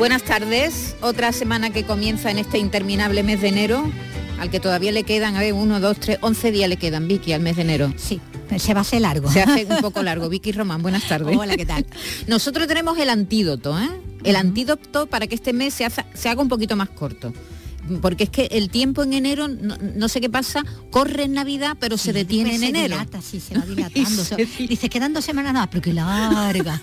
Buenas tardes, otra semana que comienza en este interminable mes de enero, al que todavía le quedan, a ver, uno, dos, tres, once días le quedan, Vicky, al mes de enero. Sí, se va a hacer largo. Se hace un poco largo. Vicky Román, buenas tardes. Hola, ¿qué tal? Nosotros tenemos el antídoto, ¿eh? El antídoto para que este mes se, se haga un poquito más corto porque es que el tiempo en enero, no, sé qué pasa, corre en Navidad, pero se detiene en enero. sí, se va dilatando. Dice, quedan dos semanas más, pero qué larga.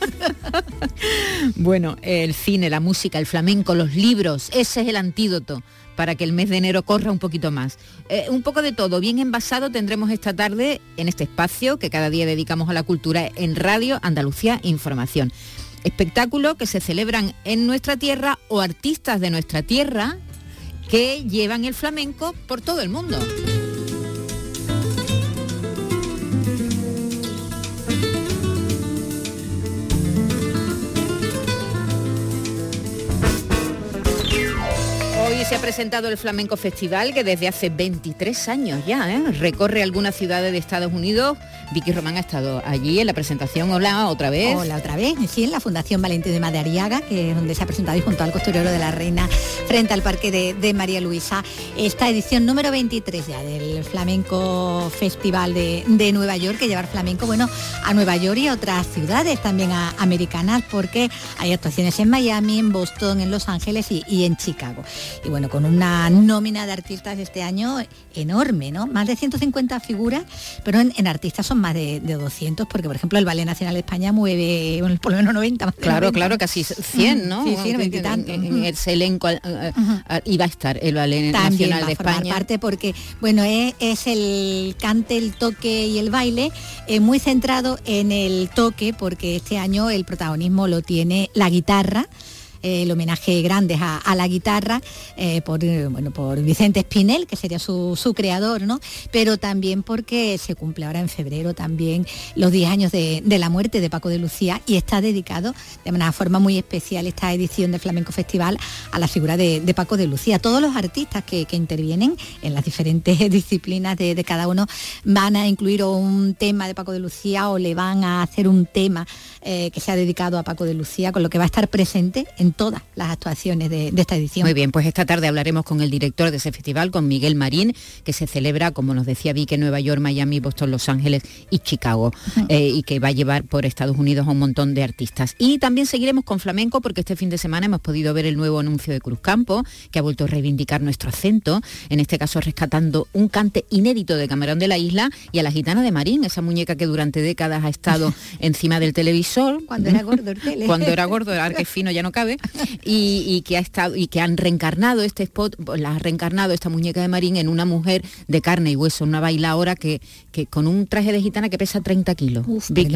bueno, el cine, la música, el flamenco, los libros, ese es el antídoto para que el mes de enero corra un poquito más. Eh, un poco de todo, bien envasado tendremos esta tarde en este espacio que cada día dedicamos a la cultura en Radio Andalucía Información. Espectáculos que se celebran en nuestra tierra o artistas de nuestra tierra que llevan el flamenco por todo el mundo. Se ha presentado el Flamenco Festival que desde hace 23 años ya ¿eh? recorre algunas ciudades de Estados Unidos. Vicky Román ha estado allí en la presentación. Hola, otra vez. Hola, otra vez. Sí, en la Fundación Valentín de Madariaga, que es donde se ha presentado y junto al costurero de la Reina frente al Parque de, María Luisa. Esta edición número 23 ya del Flamenco Festival de, Nueva York, que llevar flamenco, bueno, a Nueva York y a otras ciudades también americanas, porque hay actuaciones en Miami, en Boston, en Los Ángeles y en Chicago con una nómina de artistas este año enorme, ¿no? Más de 150 figuras, pero en, artistas son más de, 200, porque por ejemplo el Ballet Nacional de España mueve por lo menos 90. claro, claro, casi 100, ¿no? Sí, sí, 90 y tanto. En, el elenco iba a estar el Ballet Nacional de España. parte porque, bueno, es, el cante, el toque y el baile, eh, muy centrado en el toque, porque este año el protagonismo lo tiene la guitarra, el homenaje grande a, la guitarra eh, por, bueno, por Vicente Espinel, que sería su, creador, ¿no? Pero también porque se cumple ahora en febrero también los 10 años de, la muerte de Paco de Lucía y está dedicado de una forma muy especial esta edición del Flamenco Festival a la figura de, Paco de Lucía. Todos los artistas que, intervienen en las diferentes disciplinas de, cada uno van a incluir un tema de Paco de Lucía o le van a hacer un tema eh, que se ha dedicado a Paco de Lucía, con lo que va a estar presente en todas las actuaciones de, esta edición. Muy bien, pues esta tarde hablaremos con el director de ese festival, con Miguel Marín, que se celebra, como nos decía Vicky, en Nueva York, Miami, Boston, Los Ángeles y Chicago, eh, y que va a llevar por Estados Unidos a un montón de artistas. Y también seguiremos con flamenco, porque este fin de semana hemos podido ver el nuevo anuncio de Cruz Campo, que ha vuelto a reivindicar nuestro acento, en este caso rescatando un cante inédito de Camarón de la Isla y a la gitana de Marín, esa muñeca que durante décadas ha estado encima del televisor cuando era gordo el tele. Cuando era gordo, ahora que fino ya no cabe. Y, que ha estado y que han reencarnado este spot, la ha reencarnado esta muñeca de Marín en una mujer de carne y hueso, una bailadora que, que con un traje de gitana que pesa 30 kilos.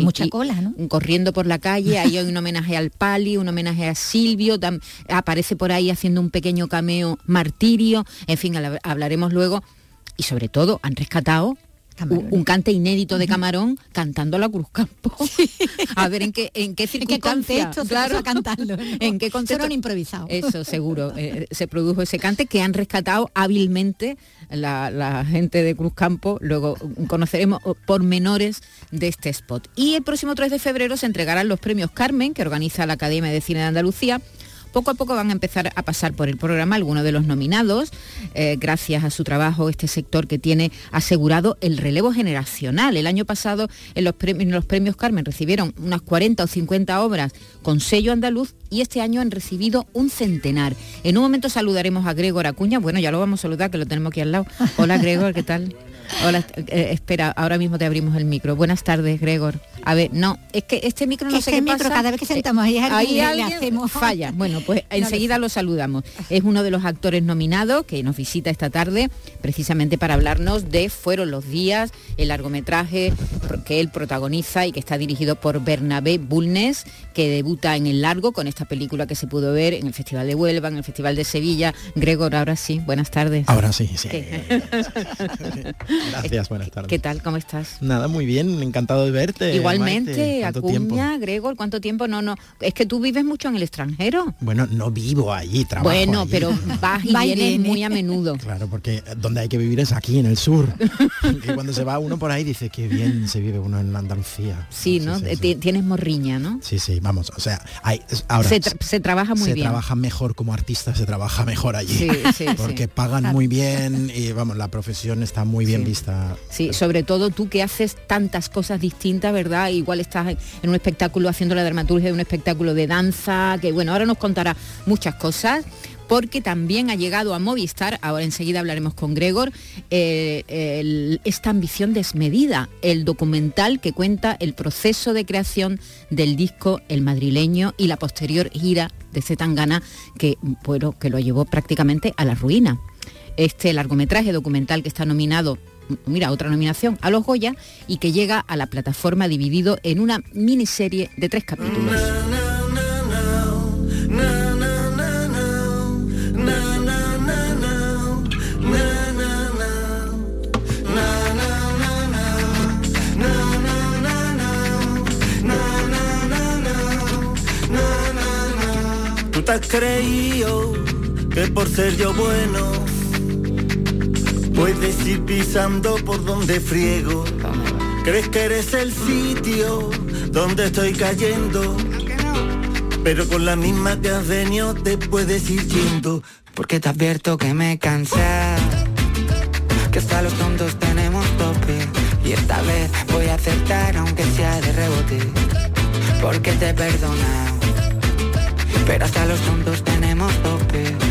mucha cola, ¿no? Corriendo por la calle, hay un homenaje al Pali, un homenaje a Silvio, aparece por ahí haciendo un pequeño cameo martirio, en fin, hablaremos luego. Y sobre todo han rescatado un, cante inédito de Camarón cantando la Cruz Campo. A ver en qué en qué circunstancias, claro, cantarlo. En qué contexto improvisado. Eso seguro eh, se produjo ese cante que han rescatado hábilmente la, gente de Cruz Campo. Luego conoceremos pormenores de este spot. Y el próximo 3 de febrero se entregarán los premios Carmen que organiza la Academia de Cine de Andalucía poco a poco van a empezar a pasar por el programa algunos de los nominados, eh, gracias a su trabajo, este sector que tiene asegurado el relevo generacional. El año pasado en los, premios, los premios Carmen recibieron unas 40 o 50 obras con sello andaluz y este año han recibido un centenar. En un momento saludaremos a Gregor Acuña, bueno, ya lo vamos a saludar, que lo tenemos aquí al lado. Hola Gregor, ¿qué tal? Hola, eh, espera, ahora mismo te abrimos el micro. Buenas tardes, Gregor. A ver, no, es que este micro no Este sé qué micro, pasa. cada vez que sentamos ahí alguien ahí le- le hacemos- falla. Bueno, pues enseguida lo saludamos. Es uno de los actores nominados que nos visita esta tarde, precisamente para hablarnos de Fueron los días, el largometraje que él protagoniza y que está dirigido por Bernabé Bulnes, que debuta en el largo con esta película que se pudo ver en el Festival de Huelva, en el Festival de Sevilla. Gregor, ahora sí, buenas tardes. Ahora sí, sí. ¿Qué? Gracias, buenas tardes. ¿Qué tal? ¿Cómo estás? Nada, muy bien, encantado de verte. Igualmente. Acuña, Gregor, ¿cuánto tiempo? No, no, es que tú vives mucho en el extranjero. Bueno, no vivo allí, trabajo bueno, allí. pero vas y Va y vienes viene. muy a menudo. Claro, porque donde hay que vivir es aquí, en el sur. y cuando se va uno por ahí dice que bien se vive uno en Andalucía. Sí, ¿no? Sí, Eh, sí. ti- Tienes morriña, ¿no? Sí, sí, vamos, o sea, hay, ahora se, tra- se trabaja muy se bien. trabaja mejor como artista, se trabaja mejor allí. Sí, sí, porque sí. pagan muy bien y vamos, la profesión está muy bien Sí. Sí, sobre todo tú que haces tantas cosas distintas, ¿verdad? Igual estás en- un espectáculo haciendo la dramaturgia de un espectáculo de danza, que bueno, ahora nos contará muchas cosas porque también ha llegado a Movistar, ahora enseguida hablaremos con Gregor, eh, esta ambición desmedida, el documental que cuenta el proceso de creación del disco El Madrileño y la posterior gira de Zetangana que, bueno, que lo llevó prácticamente a la ruina. Este largometraje documental que está nominado, mira, otra nominación a los Goya y que llega a la plataforma dividido en una miniserie de tres capítulos. Tú te que por ser yo bueno puedes ir pisando por donde friego. Crees que eres el sitio donde estoy cayendo. Pero con la misma que has venido te puedes ir yendo. Porque te advierto que me cansé Que hasta los tontos tenemos tope Y esta vez voy a acertar aunque sea de rebote Porque te he perdonado Pero hasta los tontos tenemos tope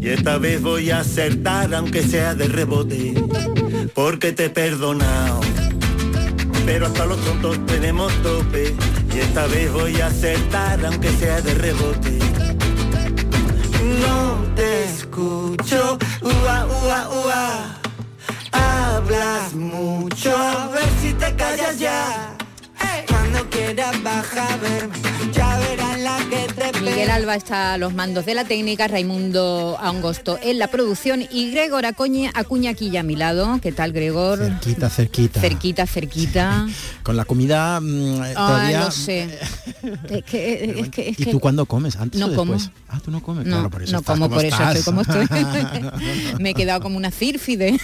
Y esta vez voy a acertar aunque sea de rebote. Porque te he perdonado. Pero hasta los tontos tenemos tope. Y esta vez voy a acertar aunque sea de rebote. No te escucho, ua, ua, ua. Hablas mucho, a ver si te callas ya. Cuando quieras baja a verme, ya verás Miguel. Alba está a los mandos de la técnica, Raimundo Angosto en la producción y Gregor Acuña, Acuña aquí ya a mi lado. ¿Qué tal, Gregor? Cerquita, cerquita. Cerquita, cerquita. Con la comida mm, Ah, todavía... lo sé. Es que, es que, es ¿Y que- tú cuándo comes? ¿Antes No o después? como. Ah, tú no comes. No, Claro, por eso no estás como, por eso estás. estoy como estoy. Me he quedado como una círfide.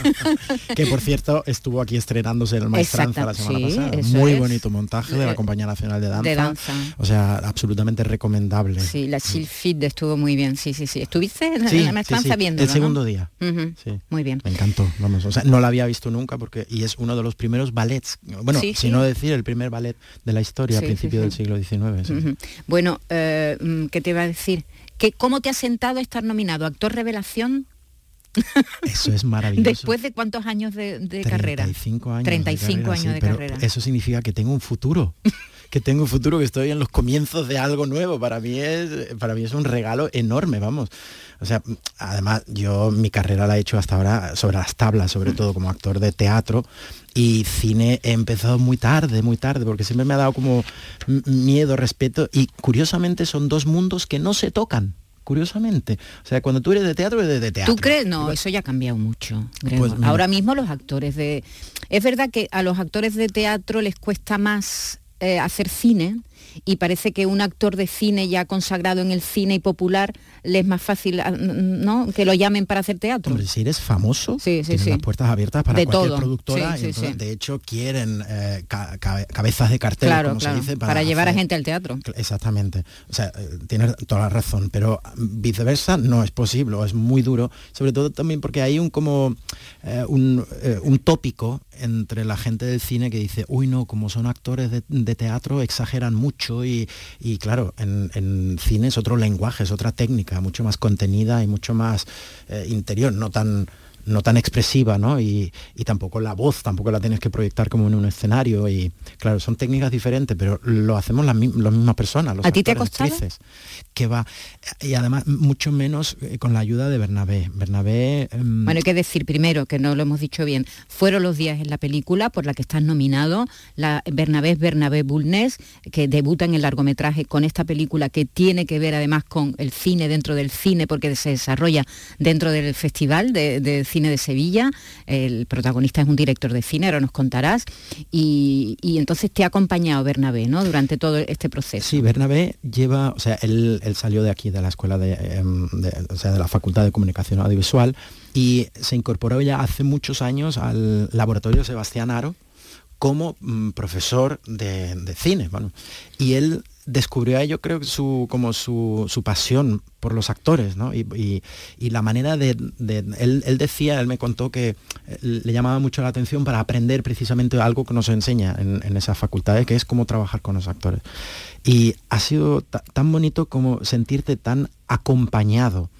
que por cierto estuvo aquí estrenándose en el Maestranza la semana sí, pasada. eso Muy es. bonito montaje de la Eh, Compañía Nacional de Danza. de danza. O sea, absolutamente recomendable. Sí, la chill fit estuvo muy bien, sí, sí, sí. ¿Estuviste en Sí, la maestranza sí. viéndolo, El segundo no? día. Ujú, Sí. Muy bien. Me encantó, vamos, o sea, no la había visto nunca porque y es uno de los primeros ballets, bueno, si no decir el primer ballet de la historia a principios del siglo XIX. sí. Ujú. Bueno, eh, mm, ¿qué te iba a decir? ¿Qué, ¿Cómo te ha sentado estar nominado? ¿Actor revelación? Eso es maravilloso. ¿Después de cuántos años de, de carrera? 35 años. 35 carrera, años sí, de carrera. Eso significa que tengo un futuro. que tengo un futuro, que estoy en los comienzos de algo nuevo. Para mí es, para mí es un regalo enorme, vamos. O sea, además yo mi carrera la he hecho hasta ahora sobre las tablas, sobre todo como actor de teatro y cine he empezado muy tarde, muy tarde, porque siempre me ha dado como miedo, respeto y curiosamente son dos mundos que no se tocan. Curiosamente. O sea, cuando tú eres de teatro, eres de teatro. ¿Tú crees? No, eso ya ha cambiado mucho. Pues. Ahora mismo los actores de... Es verdad que a los actores de teatro les cuesta más eh, hacer cine y parece que un actor de cine ya consagrado en el cine y popular le es más fácil ah, ¿no? que lo llamen para hacer teatro. Hombre, si eres famoso, sí, sí, las puertas abiertas para de cualquier todo. productora. Sí, sí, de hecho, quieren eh, ca- cabe- cabezas de cartel, Claro, como claro, se dice, para, llevar a gente al teatro. Exactamente. O sea, eh, tienes toda la razón, pero viceversa no es posible, es muy duro, sobre todo también porque hay un como eh, un, eh, un tópico entre la gente del cine que dice, uy no, como son actores de, de teatro exageran mucho y, claro, en, en cine es otro lenguaje, es otra técnica, mucho más contenida y mucho más eh, interior, no tan no tan expresiva, ¿no? Y, y tampoco la voz, tampoco la tienes que proyectar como en un escenario. Y claro, son técnicas diferentes, pero lo hacemos las, mi- las mismas personas, los ¿A ti te ha actores, costado? actrices, que va. Y además, mucho menos eh, con la ayuda de Bernabé. Bernabé. em, Bueno, hay que decir primero, que no lo hemos dicho bien, fueron los días en la película por la que estás nominado, la Bernabé es Bernabé Bulnes, que debuta en el largometraje con esta película que tiene que ver además con el cine dentro del cine, porque se desarrolla dentro del Festival de, de Cine de Sevilla. El protagonista es un director de cine, ahora nos contarás. Y, y entonces te ha acompañado Bernabé, ¿no? Durante todo este proceso. Sí, Bernabé lleva, o sea, él, él salió de aquí, de la escuela de, em, o sea, de la Facultad de Comunicación Audiovisual y se incorporó ya hace muchos años al laboratorio Sebastián Aro como mm, profesor de, de cine. bueno. Y él descubrió ahí, yo creo, su, como su, su pasión por los actores, ¿no? Y, y- la manera de... él, él decía, él me contó que eh, le llamaba mucho la atención para aprender precisamente algo que nos enseña en, en esas facultades, que es cómo trabajar con los actores. Y ha sido ta- tan bonito como sentirte tan acompañado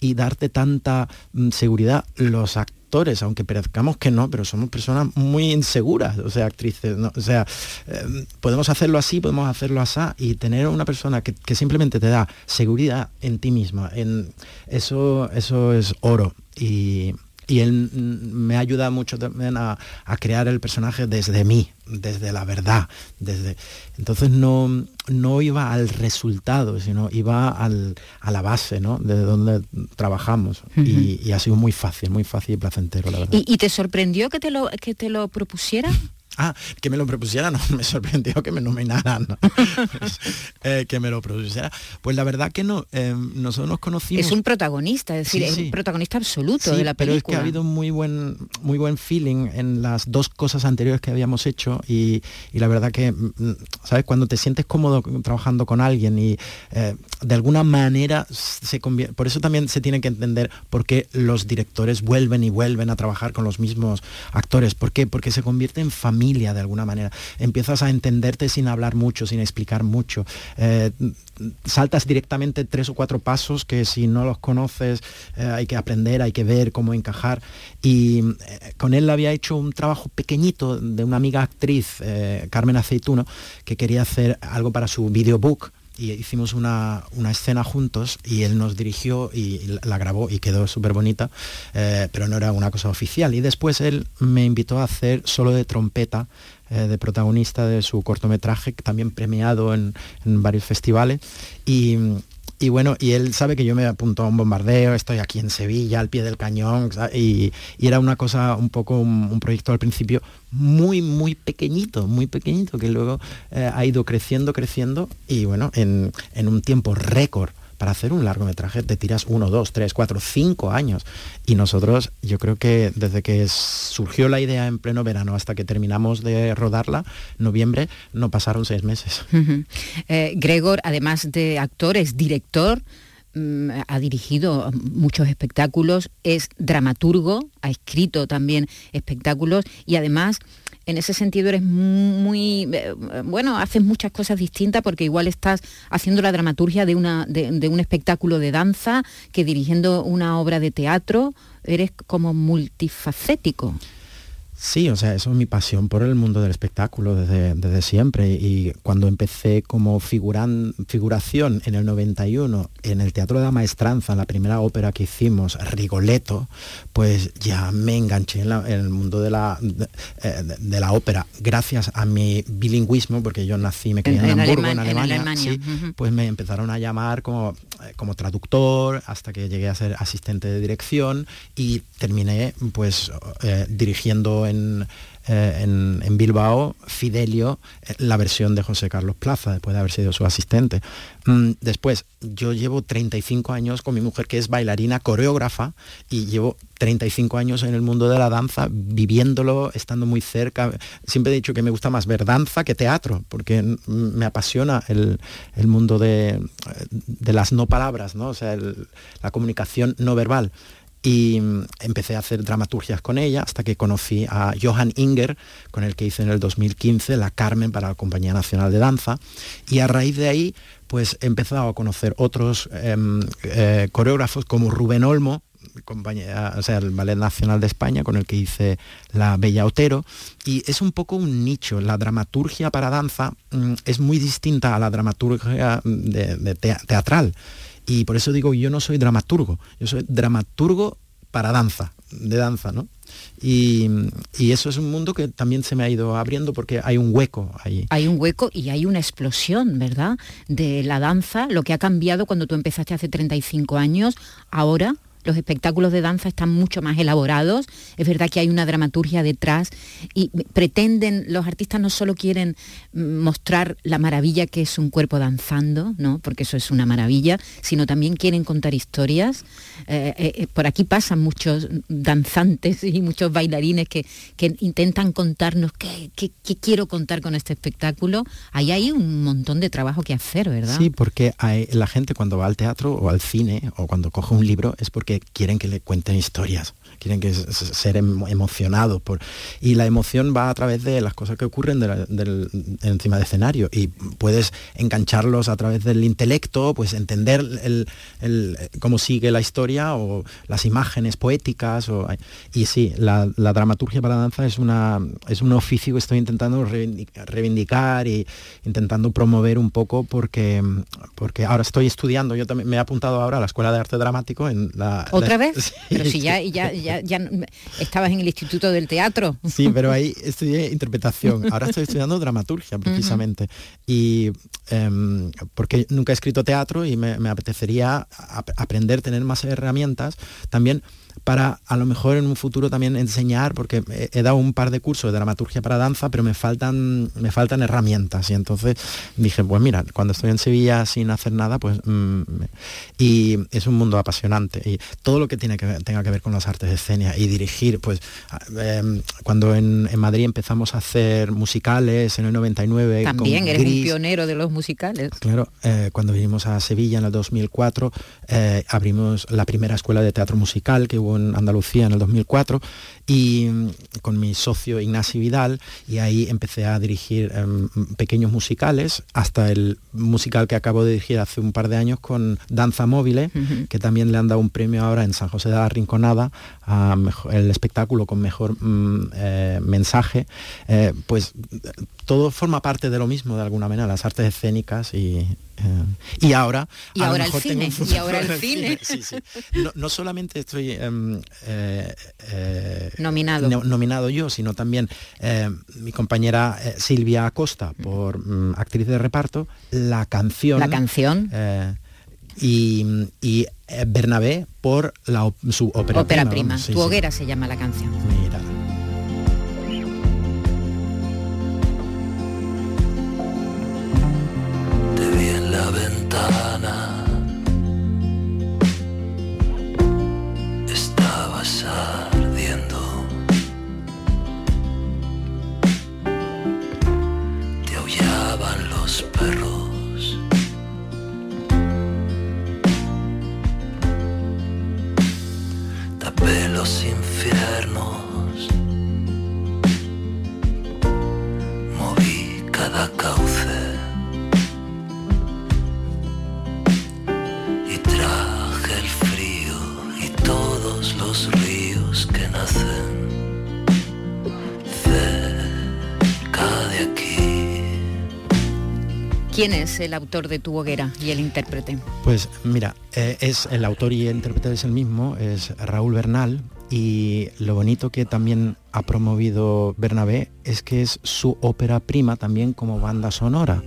y darte tanta mm, seguridad los actores, aunque parezcamos que no, pero somos personas muy inseguras, o sea, actrices, o sea, eh, podemos hacerlo así, podemos hacerlo así, y tener una persona que, que simplemente te da seguridad en ti misma, en, eso, eso es oro. Y, y él mm, me ayuda mucho también a, a crear el personaje desde mí, desde la verdad, desde entonces no, no iba al resultado, sino iba al- a la base, ¿no? De donde trabajamos. y, y ha sido muy fácil, muy fácil y placentero, la verdad. ¿Y, y te sorprendió que te lo, que te lo propusiera? Ah, que me lo propusiera, no, me sorprendió que me nominaran, ¿no? Eh, que me lo propusiera. Pues la verdad que no, eh, nosotros nos conocimos... Es un protagonista, es decir, Sí, es sí. un protagonista absoluto Sí, de la pero es que película. ha habido muy buen, muy buen feeling en las dos cosas anteriores que habíamos hecho y, y la verdad que, mm, ¿sabes? Cuando te sientes cómodo trabajando con alguien y eh, de alguna manera se convierte... Por eso también se tiene que entender por qué los directores vuelven y vuelven a trabajar con los mismos actores. ¿Por qué? Porque se convierte en familia de alguna manera. Empiezas a entenderte sin hablar mucho, sin explicar mucho. Eh, saltas directamente tres o cuatro pasos que si no los conoces eh, hay que aprender, hay que ver cómo encajar. Y eh, con él había hecho un trabajo pequeñito de una amiga actriz, Carmen Aceituno, que quería hacer algo para su videobook y hicimos una, una escena juntos y él nos dirigió y la- grabó y quedó súper bonita, eh, pero no era una cosa oficial. Y después él me invitó a hacer solo de trompeta eh, de protagonista de su cortometraje, también premiado en, en varios festivales. Y, y bueno, y él sabe que yo me apunto a un bombardeo, estoy aquí en Sevilla, al pie del cañón, y, era una cosa un poco, un, un proyecto al principio muy, muy pequeñito, muy pequeñito, que luego eh, ha ido creciendo, creciendo, y bueno, en, en un tiempo récord. Para hacer un largometraje te tiras uno, dos, tres, cuatro, cinco años. Y nosotros, yo creo que desde que surgió la idea en pleno verano hasta que terminamos de rodarla, noviembre, no pasaron seis meses. Eh, Gregor, además de actor, es director, ha dirigido muchos espectáculos, es dramaturgo, ha escrito también espectáculos y además en ese sentido eres muy, eh, bueno, haces muchas cosas distintas porque igual estás haciendo la dramaturgia de, una, de, de un espectáculo de danza que dirigiendo una obra de teatro, eres como multifacético. Sí, o sea, eso es mi pasión por el mundo del espectáculo desde, desde siempre. Y cuando empecé como figuran, figuración en el 91 en el Teatro de la Maestranza, la primera ópera que hicimos, Rigoletto, pues ya me enganché en, la- en el mundo de la, de, eh, de- de la ópera. Gracias a mi bilingüismo, porque yo nací, me crié en, Hamburgo, en en Alemania, pues me empezaron a llamar como, eh, como traductor hasta que llegué a ser asistente de dirección y terminé pues eh, dirigiendo en, eh, en, Bilbao Fidelio, eh, la versión de José Carlos Plaza, después de haber sido su asistente. Mm, después, yo llevo 35 años con mi mujer que es bailarina, coreógrafa, y llevo 35 años en el mundo de la danza, viviéndolo, estando muy cerca. Siempre he dicho que me gusta más ver danza que teatro, porque me apasiona el, mundo de, las no palabras, ¿no? o sea, la comunicación no verbal y mm, empecé a hacer dramaturgias con ella hasta que conocí a Johan Inger, con el que hice en el 2015 La Carmen para la Compañía Nacional de Danza. Y a raíz de ahí, pues he empezado a conocer otros em, eh, coreógrafos como Rubén Olmo, compañía, o sea, el Ballet Nacional de España, con el que hice La Bella Otero. Y es un poco un nicho. La dramaturgia para danza mm, es muy distinta a la dramaturgia de, teatral. Y por eso digo, yo no soy dramaturgo, yo soy dramaturgo para danza, de danza, ¿no? Y, eso es un mundo que también se me ha ido abriendo porque hay un hueco ahí. Hay un hueco y hay una explosión, ¿verdad? De la danza, lo que ha cambiado cuando tú empezaste hace 35 años, ahora los espectáculos de danza están mucho más elaborados, es verdad que hay una dramaturgia detrás y pretenden, los artistas no solo quieren mostrar la maravilla que es un cuerpo danzando, ¿no? porque eso es una maravilla, sino también quieren contar historias. Eh, eh, eh, por aquí pasan muchos danzantes y muchos bailarines que, intentan contarnos qué, quiero contar con este espectáculo. Ahí hay un montón de trabajo que hacer, ¿verdad? Sí, porque la gente cuando va al teatro o al cine o cuando coge un libro es porque quieren que le cuenten historias, quieren que ser emocionados por y la emoción va a través de las cosas que ocurren encima del escenario y puedes engancharlos a través del intelecto, pues entender el, cómo sigue la historia o las imágenes poéticas y sí, la, dramaturgia para la danza es una es un oficio que estoy intentando reivindicar y intentando promover un poco porque porque ahora estoy estudiando, yo también me he apuntado ahora a la Escuela de Arte Dramático en la ¿Otra vez? pero si ya, ya, ya, estabas en el Instituto del Teatro. Sí, pero ahí estudié interpretación. Ahora estoy estudiando dramaturgia, precisamente. Y em, porque nunca he escrito teatro y me, me apetecería aprender, tener más herramientas. También para a lo mejor en un futuro también enseñar, porque he, dado un par de cursos de dramaturgia para danza, pero me faltan, me faltan herramientas. Y entonces dije, pues mira, cuando estoy en Sevilla sin hacer nada, pues... Mm, y es un mundo apasionante. Y todo lo que, tiene que tenga que ver con las artes de escena y dirigir, pues em, cuando en, Madrid empezamos a hacer musicales en el 99... También eres un pionero de los musicales. Claro, eh, cuando vinimos a Sevilla en el 2004, eh, abrimos la primera escuela de teatro musical que en Andalucía en el 2004 y mm, con mi socio Ignacio Vidal y ahí empecé a dirigir em, pequeños musicales hasta el musical que acabo de dirigir hace un par de años con Danza Móvil, que también le han dado un premio ahora en San José de la Rinconada, a el espectáculo con mejor mm, eh, mensaje, eh, pues todo forma parte de lo mismo de alguna manera, las artes escénicas y, eh, y ahora y ahora el cine y ahora el cine, No, solamente estoy em, eh, eh, nominado. nominado yo sino también mi compañera Silvia Acosta por mm, actriz de reparto la canción la canción. y, y Bernabé por la, su ópera, ópera prima, tu hoguera se llama la canción. Mira la ¿Quién es el autor de Tu hoguera y el intérprete? Pues mira, eh, es el autor y el intérprete es el mismo, es Raúl Bernal, y lo bonito que también ha promovido Bernabé es que es su ópera prima también como banda sonora.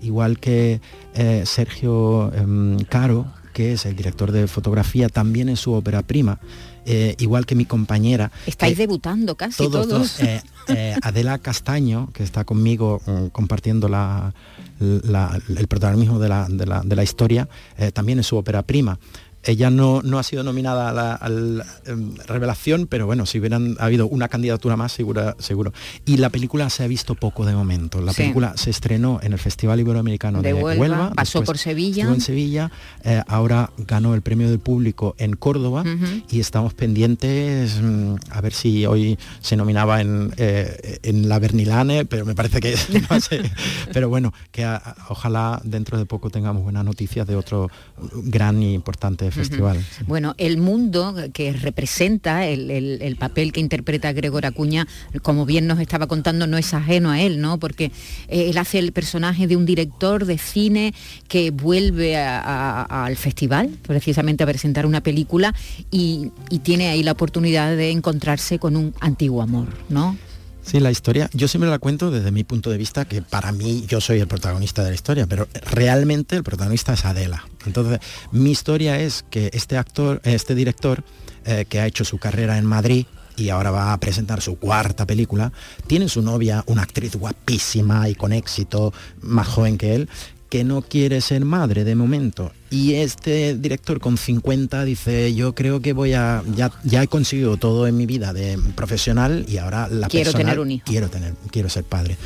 Igual que eh, Sergio em, Caro, que es el director de fotografía, también es su ópera prima. Eh, igual que mi compañera. Estáis debutando casi todos. todos. Eh, eh, Adela Castaño, que está conmigo mm, compartiendo la, la- el protagonismo de la, de la- de la historia, también es su ópera prima. Ella no, no ha sido nominada a la em, revelación, pero bueno, si hubieran habido una candidatura más, segura, seguro. Y la película se ha visto poco de momento. La Sí. película se estrenó en el Festival Iberoamericano De de, Huelva, pasó por Sevilla. en Sevilla, eh, ahora ganó el premio del público en Córdoba y estamos pendientes mm, a ver si hoy se nominaba en, eh, en la Bernilane, pero me parece que no sé. pero bueno, que a- ojalá dentro de poco tengamos buenas noticias de otro gran y importante festival. sí. Bueno, el mundo que representa el, el- el papel que interpreta Gregor Acuña, como bien nos estaba contando, no es ajeno a él, ¿no? Porque eh, él hace el personaje de un director de cine que vuelve a- a- al festival, precisamente a presentar una película, y, y tiene ahí la oportunidad de encontrarse con un antiguo amor, ¿no? Sí, la historia, yo siempre la cuento desde mi punto de vista, que para mí yo soy el protagonista de la historia, pero realmente el protagonista es Adela. Entonces, mi historia es que este actor, este director, eh, que ha hecho su carrera en Madrid y ahora va a presentar su cuarta película, tiene su novia, una actriz guapísima y con éxito, más joven que él, que no quiere ser madre de momento. Y este director con 50 dice, yo creo que voy a, ya, ya he conseguido todo en mi vida de profesional y ahora la Quiero personal, tener un hijo. quiero tener, quiero ser padre.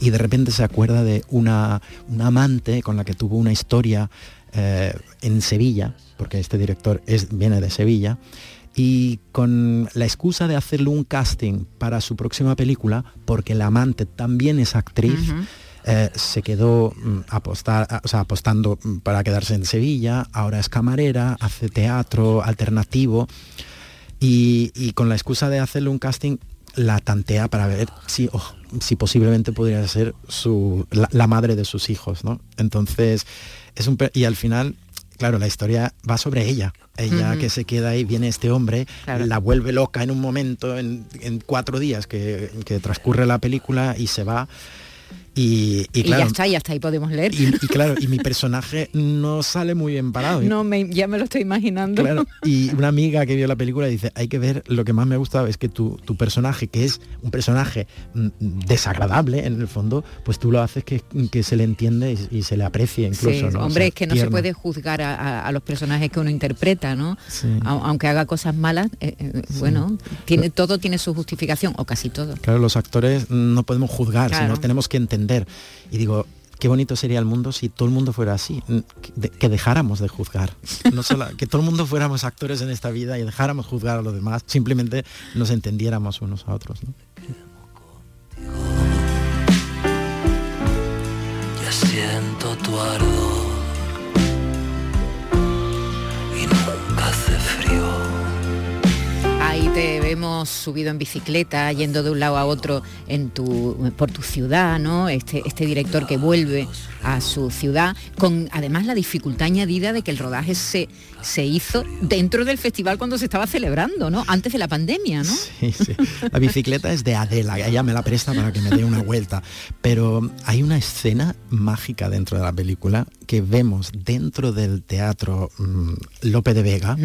Y de repente se acuerda de una, una amante con la que tuvo una historia eh, en Sevilla, porque este director es, viene de Sevilla, y con la excusa de hacerle un casting para su próxima película, porque la amante también es actriz. Eh, se quedó mm, apostar, o sea, apostando mm, para quedarse en Sevilla, ahora es camarera, hace teatro alternativo y, y con la excusa de hacerle un casting la tantea para ver si, oh, si posiblemente podría ser su, la, la madre de sus hijos, ¿no? Entonces, es un... Y al final, claro, la historia va sobre ella. Ella que se queda ahí, viene este hombre, Claro. la vuelve loca en un momento, en, en cuatro días que, que transcurre la película y se va. Y, y Y, claro, ya está, y hasta ahí podemos leer. y, y claro, y mi personaje no sale muy bien parado. no, me- ya me lo estoy imaginando. Claro, y una amiga que vio la película dice, hay que ver, lo que más me ha gustado es que tu, tu personaje, que es un personaje mm, desagradable en el fondo, pues tú lo haces que, que se le entiende y, y se le aprecie incluso. Sí, ¿no? O hombre, sea, es que no se puede juzgar a, a- a los personajes que uno interpreta, ¿no? Sí. Aunque haga cosas malas, eh, eh, bueno, tiene, todo tiene su justificación, o casi todo. Claro, los actores no podemos juzgar, Claro. sino tenemos que entender. Y digo, qué bonito sería el mundo si todo el mundo fuera así, que, de- que dejáramos de juzgar. No solo, que todo el mundo fuéramos actores en esta vida y dejáramos juzgar a los demás, simplemente nos entendiéramos unos a otros. ¿no? Ya siento tu ardor Vemos subido en bicicleta, yendo de un lado a otro en tu, por tu ciudad, ¿no? Este, este director que vuelve a su ciudad, con además la dificultad añadida de que el rodaje se, se hizo dentro del festival cuando se estaba celebrando, ¿no? Antes de la pandemia, ¿no? Sí, sí. La bicicleta es de Adela, ella me la presta para que me dé una vuelta. Pero hay una escena mágica dentro de la película que vemos dentro del teatro mm, Lope de Vega.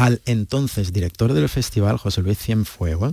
Al entonces director del festival José Luis Cienfuegos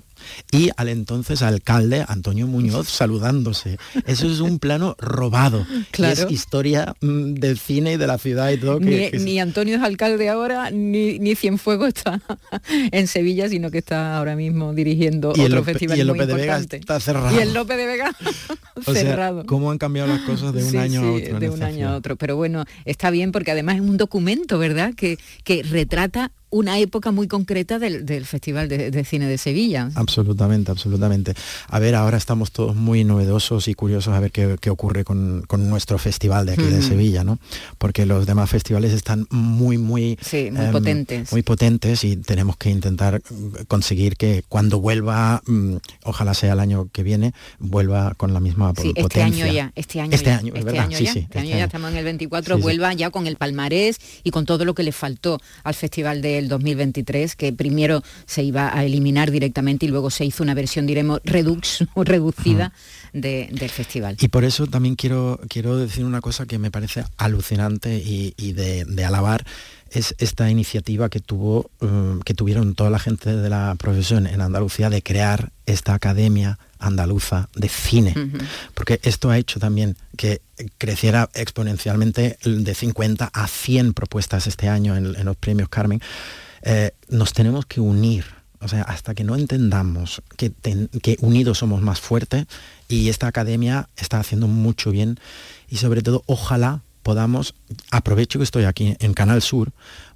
y al entonces alcalde Antonio Muñoz saludándose. Eso es un plano robado. Y Claro. es historia mm, del cine y de la ciudad y todo. que- Ni, que- ni Antonio es alcalde ahora, ni, ni Cienfuegos está en Sevilla, sino que está ahora mismo dirigiendo Y otro Lope- festival y el muy Lope de Vega está cerrado. Y el Lope de Vega o sea, cerrado. cómo han cambiado las cosas de un Sí, año a otro. de un año a otro. Pero bueno, está bien porque además es un documento, ¿verdad? Que, que retrata una época muy concreta del, del Festival de, de Cine de Sevilla. Absolutamente, absolutamente. A ver, ahora estamos todos muy novedosos y curiosos a ver qué, qué ocurre con, con nuestro festival de aquí de. Sevilla, ¿no? Porque los demás festivales están muy, muy... Sí, muy em, potentes. Muy potentes y tenemos que intentar mm, conseguir que cuando vuelva, mm, ojalá sea el año que viene, vuelva con la misma este potencia. año ya, este año Este ya, año, es este verdad, año sí, ya, este año este ya estamos en el 24, Sí, sí. vuelva ya con el palmarés y con todo lo que le faltó al Festival del 2023, que primero se iba a eliminar directamente y luego se hizo una versión, diremos, redux reducida de- del festival. Y por eso también quiero, quiero decir una cosa que me parece alucinante y, y de, de alabar, es esta iniciativa que tuvo, um, que tuvieron toda la gente de la profesión en Andalucía de crear esta academia andaluza de cine, porque esto ha hecho también que creciera exponencialmente de 50 a 100 propuestas este año en, en los premios Carmen. Eh, nos tenemos que unir, o sea, hasta que no entendamos que, ten- que unidos somos más fuertes y esta academia está haciendo mucho bien y sobre todo ojalá podamos, aprovecho que estoy aquí en Canal Sur,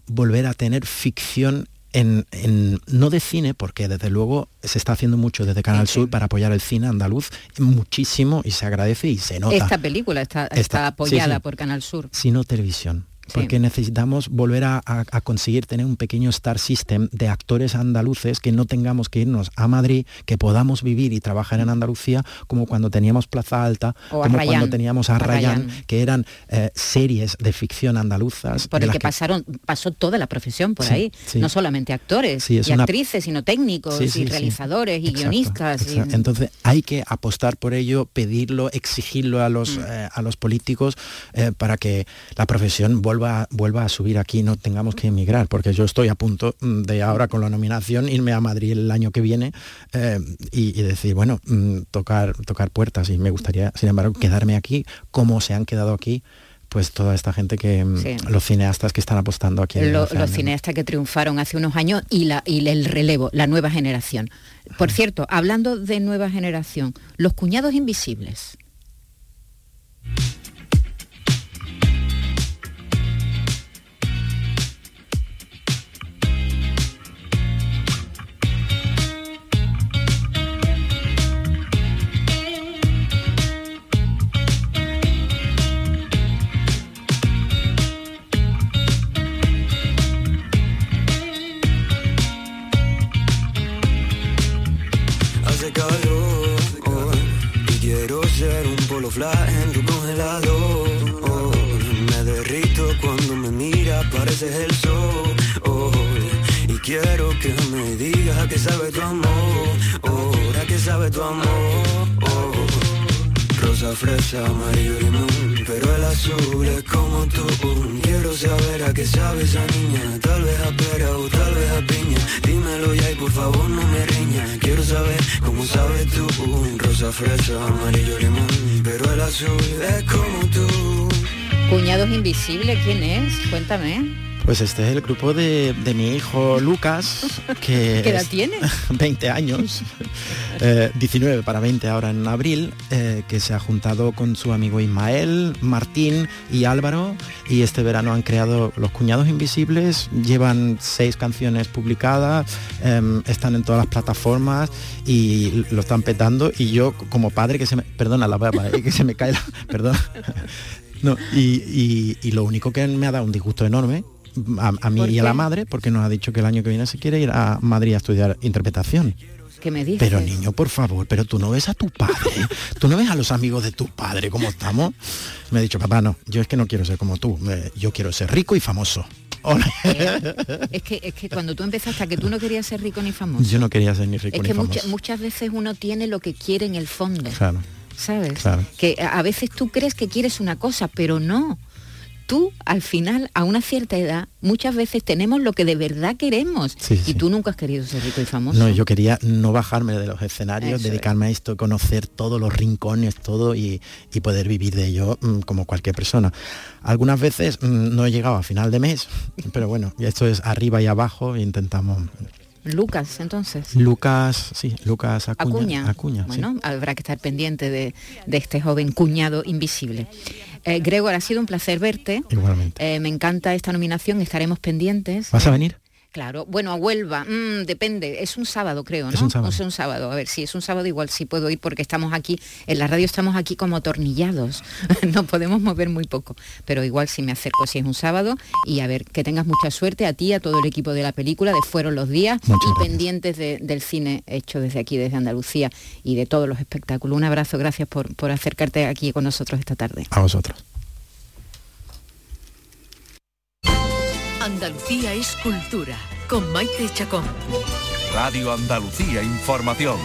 volver a tener ficción en, en- no de cine, porque desde luego se está haciendo mucho desde Canal Sur para apoyar el cine andaluz, muchísimo y se agradece y se nota. Esta película está, está sí, apoyada sí. por Canal Sur. sino televisión. Porque necesitamos volver a, a- a conseguir tener un pequeño star system de actores andaluces que no tengamos que irnos a Madrid, que podamos vivir y trabajar en Andalucía como cuando teníamos Plaza Alta, O como Rayán, cuando teníamos a a Rayán, Rayán. que eran eh, series de ficción andaluzas. Por el que pasaron, pasó toda la profesión por Sí, ahí. sí. No solamente actores y una- actrices, sino técnicos y realizadores y Exacto, guionistas. y-. Entonces hay que apostar por ello, pedirlo, exigirlo a los, Mm. eh, a los políticos eh, para que la profesión vuelva, vuelva a subir aquí, no tengamos que emigrar, porque yo estoy a punto mm, de ahora con la nominación irme a Madrid el año que viene eh, y, y decir, bueno, mm, tocar, tocar puertas y me gustaría, sin embargo, quedarme aquí como se han quedado aquí pues toda esta gente que mm, Sí. los cineastas que están apostando aquí en Lo- los cineastas que triunfaron hace unos años y, la, y el relevo, la nueva generación. Por cierto, hablando de nueva generación, los cuñados invisibles. Amarillo, limón Pero el azul es como tú Quiero saber a qué sabe esa niña Tal vez a pera o tal vez a piña Dímelo ya y por favor no me riña Quiero saber cómo sabes tú Rosa, fresa, amarillo, limón Pero el azul es como tú Cuñados invisibles, ¿quién es? Cuéntame. Pues este es el grupo de, de mi hijo Lucas, que ¿Qué edad es- tiene? 20 años, eh, 19 para 20 ahora en abril, eh, que se ha juntado con su amigo Ismael, Martín y Álvaro, y este verano han creado Los Cuñados Invisibles, llevan seis canciones publicadas, em, están en todas las plataformas y lo están petando, y yo como padre que se me, perdona la eh, que se me cae la, perdón, no, y, y- y lo único que me ha dado un disgusto enorme a, a mí ¿Por y a la madre, porque nos ha dicho que el año que viene se quiere ir a Madrid a estudiar interpretación. ¿Qué me dices? Pero niño, por favor, pero tú no ves a tu padre, tú no ves a los amigos de tu padre cómo estamos. Me ha dicho, papá, no, yo es que no quiero ser como tú, eh, yo quiero ser rico y famoso. Ole. Es que, es que cuando tú empezaste a que tú no querías ser rico ni famoso. Yo no quería ser ni rico es ni que famoso. mucha- muchas veces uno tiene lo que quiere en el fondo. Claro. ¿Sabes? Claro. Que a veces tú crees que quieres una cosa, pero no. Tú, al final, a una cierta edad, muchas veces tenemos lo que de verdad queremos. Sí, y sí. tú nunca has querido ser rico y famoso. No, yo quería no bajarme de los escenarios, Eso dedicarme a esto, conocer todos los rincones, todo y, y poder vivir de ello mm, como cualquier persona. Algunas veces mm, no he llegado a final de mes, pero bueno, esto es arriba y abajo, e intentamos. Lucas, entonces. Lucas, sí, Lucas Acuña. Acuña. Acuña, sí. bueno, habrá que estar pendiente de, de este joven cuñado invisible. Eh, Gregor, ha sido un placer verte. Igualmente. Eh, me encanta esta nominación, estaremos pendientes. ¿Vas a venir? Claro, bueno, a Huelva, mm, depende, es un sábado creo, ¿no? Es un sábado. O sea, un sábado, a ver, si es un sábado igual sí puedo ir porque estamos aquí, en la radio estamos aquí como atornillados, nos podemos mover muy poco, pero igual si me acerco si es un sábado y a ver, que tengas mucha suerte a ti, a todo el equipo de la película, de Fueron los Días Muchas y gracias. pendientes de- del cine hecho desde aquí, desde Andalucía y de todos los espectáculos. Un abrazo, gracias por, por acercarte aquí con nosotros esta tarde. A vosotros. Andalucía es cultura, con Maite Chacón. Radio Andalucía Información.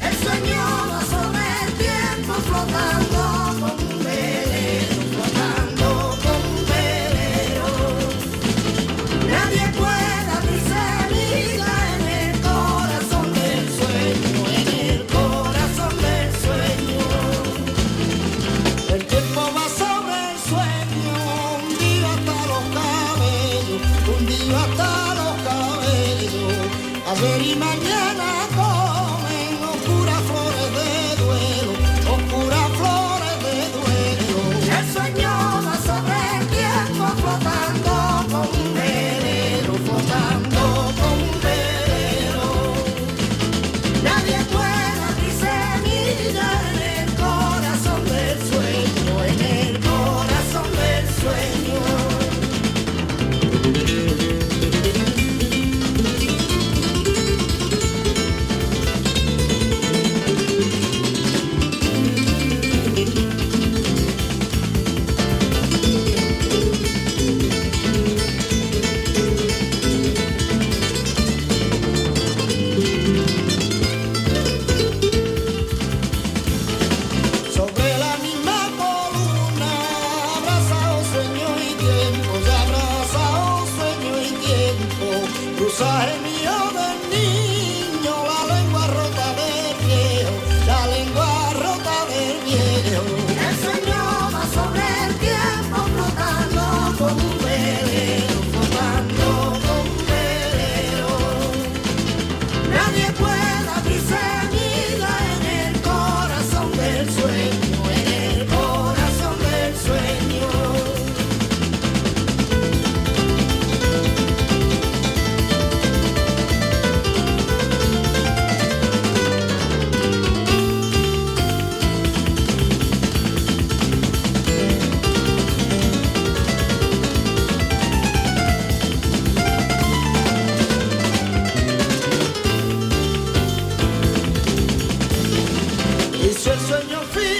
El sueño sobre el tiempo flotando